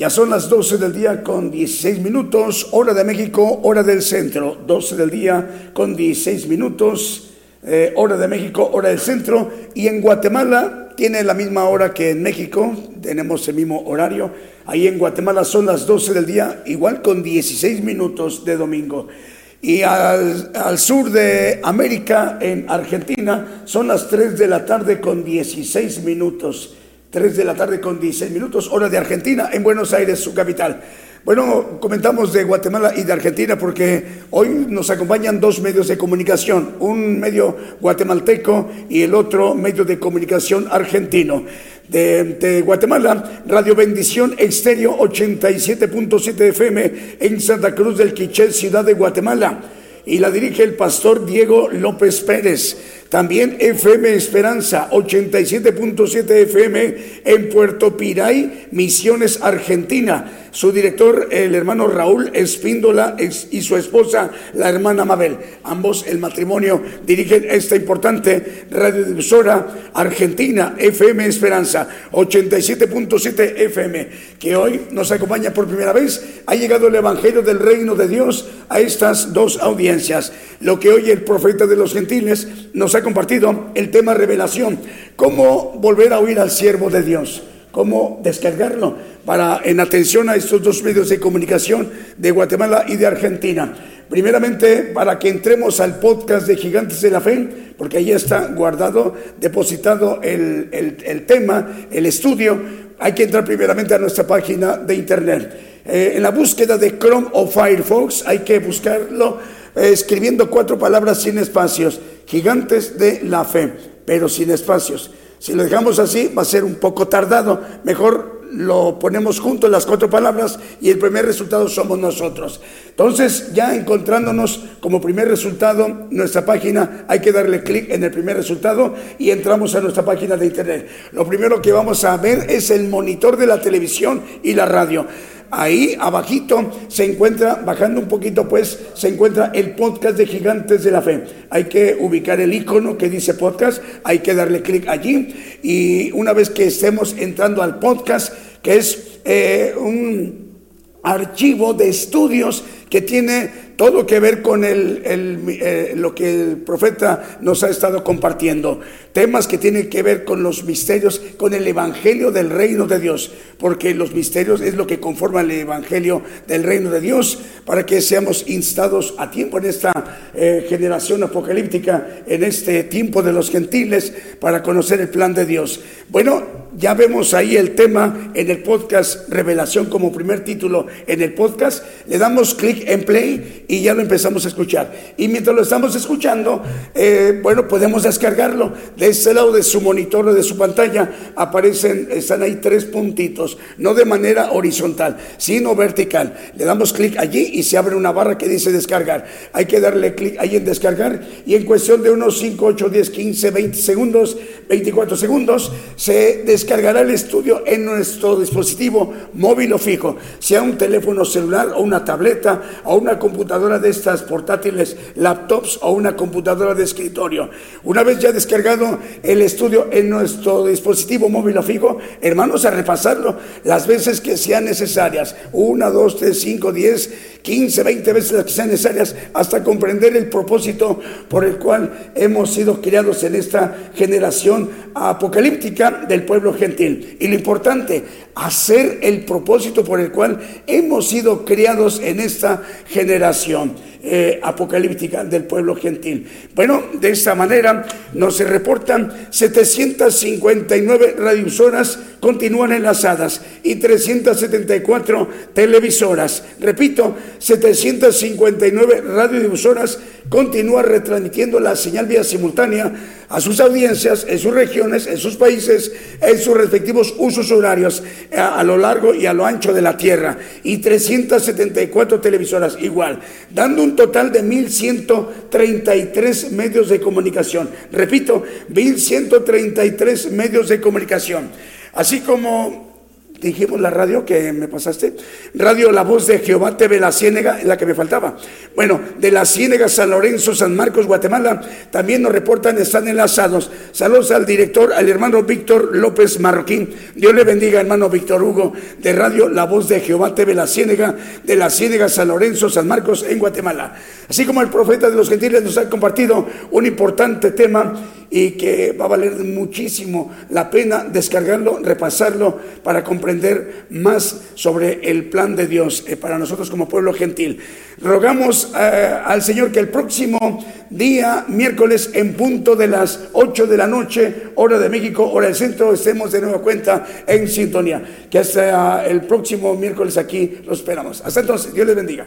Ya son las 12 del día con 16 minutos, hora de México, hora del centro. 12 del día con 16 minutos, eh, hora de México, hora del centro. Y en Guatemala tiene la misma hora que en México, tenemos el mismo horario. Ahí en Guatemala son las 12 del día, igual con 16 minutos de domingo. Y al, al sur de América, en Argentina, son las 3 de la tarde con 16 minutos. 3 de la tarde con 16 minutos, hora de Argentina, en Buenos Aires, su capital. Bueno, comentamos de Guatemala y de Argentina porque hoy nos acompañan dos medios de comunicación, un medio guatemalteco y el otro medio de comunicación argentino. De, de Guatemala, Radio Bendición Exterior 87.7 FM en Santa Cruz del Quiché, ciudad de Guatemala. Y la dirige el pastor Diego López Pérez. También FM Esperanza 87.7 FM en Puerto Piray, Misiones, Argentina. Su director, el hermano Raúl Espíndola y su esposa, la hermana Mabel. Ambos, el matrimonio, dirigen esta importante radiodifusora argentina, FM Esperanza 87.7 FM, que hoy nos acompaña por primera vez. Ha llegado el Evangelio del Reino de Dios a estas dos audiencias. Lo que hoy el profeta de los gentiles nos ha compartido, el tema revelación. ¿Cómo volver a oír al siervo de Dios? cómo descargarlo para en atención a estos dos medios de comunicación de Guatemala y de Argentina. Primeramente, para que entremos al podcast de Gigantes de la Fe, porque ahí está guardado, depositado el, el- tema, el estudio, hay que entrar primeramente a nuestra página de internet. Eh, en la búsqueda de Chrome o Firefox hay que buscarlo escribiendo cuatro palabras sin espacios, Gigantes de la Fe, pero sin espacios. Si lo dejamos así, va a ser un poco tardado. Mejor lo ponemos juntos las cuatro palabras y el primer resultado somos nosotros. Entonces, ya encontrándonos como primer resultado nuestra página, hay que darle clic en el primer resultado y entramos a nuestra página de internet. Lo primero que vamos a ver es el monitor de la televisión y la radio. Ahí abajito se encuentra, bajando un poquito pues, se encuentra el podcast de Gigantes de la Fe. Hay que ubicar el icono que dice podcast, hay que darle clic allí y una vez que estemos entrando al podcast, que es eh, un archivo de estudios que tiene todo que ver con el, eh, lo que el profeta nos ha estado compartiendo. Temas que tienen que ver con los misterios, con el evangelio del reino de Dios, porque los misterios es lo que conforma el evangelio del reino de Dios, para que seamos instados a tiempo en esta eh, generación apocalíptica, en este tiempo de los gentiles, para conocer el plan de Dios. Bueno, ya vemos ahí el tema en el podcast Revelación como primer título en el podcast. Le damos clic en play y ya lo empezamos a escuchar. Y mientras lo estamos escuchando, eh, bueno, podemos descargarlo. De este lado de su monitor o de su pantalla aparecen, están ahí tres puntitos, no de manera horizontal, sino vertical. Le damos clic allí y se abre una barra que dice descargar. Hay que darle clic ahí en descargar y en cuestión de unos 5, 8, 10, 15, 20 segundos, 24 segundos, se descargará el estudio en nuestro dispositivo móvil o fijo, sea un teléfono celular o una tableta o una computadora computadora de estas portátiles, laptops o una computadora de escritorio. Una vez ya descargado el estudio en nuestro dispositivo móvil o fijo, hermanos, a repasarlo las veces que sean necesarias. Una, dos, tres, cinco, diez, quince, veinte veces las que sean necesarias hasta comprender el propósito por el cual hemos sido criados en esta generación apocalíptica del pueblo gentil. Y lo importante, hacer el propósito por el cual hemos sido criados en esta generación eh, apocalíptica del pueblo gentil. Bueno, de esta manera nos reportan 759 radiosoras continúan enlazadas y 374 televisoras. Repito, 759 radiodifusoras continúan retransmitiendo la señal vía simultánea a sus audiencias en sus regiones, en sus países, en sus respectivos usos horarios a, a lo largo y a lo ancho de la tierra. Y 374 televisoras igual, dando un total de 1.133 medios de comunicación. Repito, 1.133 medios de comunicación. Así como dijimos la radio que me pasaste, radio La Voz de Jehová TV La Ciénega, la que me faltaba. Bueno, de La Ciénega, San Lorenzo, San Marcos, Guatemala, también nos reportan, están enlazados. Saludos al director, al hermano Víctor López Marroquín. Dios le bendiga, hermano Víctor Hugo, de radio La Voz de Jehová TV La Ciénega, de La Ciénega, San Lorenzo, San Marcos, en Guatemala. Así como el profeta de los gentiles nos ha compartido un importante tema y que va a valer muchísimo la pena descargarlo, repasarlo para comprender más sobre el plan de Dios eh, para nosotros como pueblo gentil. Rogamos eh, al Señor que el próximo día, miércoles, en punto de las 8 de la noche, hora de México, hora del centro, estemos de nueva cuenta en sintonía. Que hasta el próximo miércoles aquí lo esperamos. Hasta entonces, Dios les bendiga.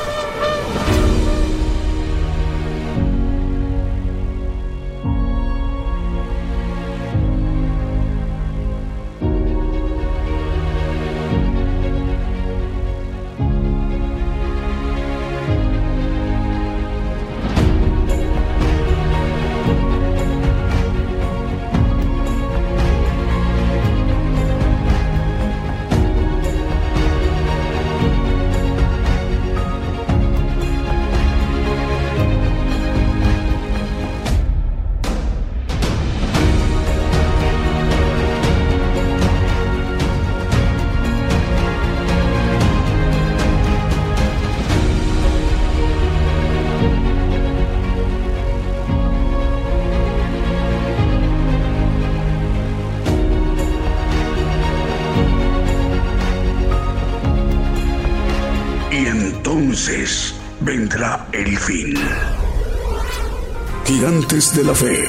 Fe.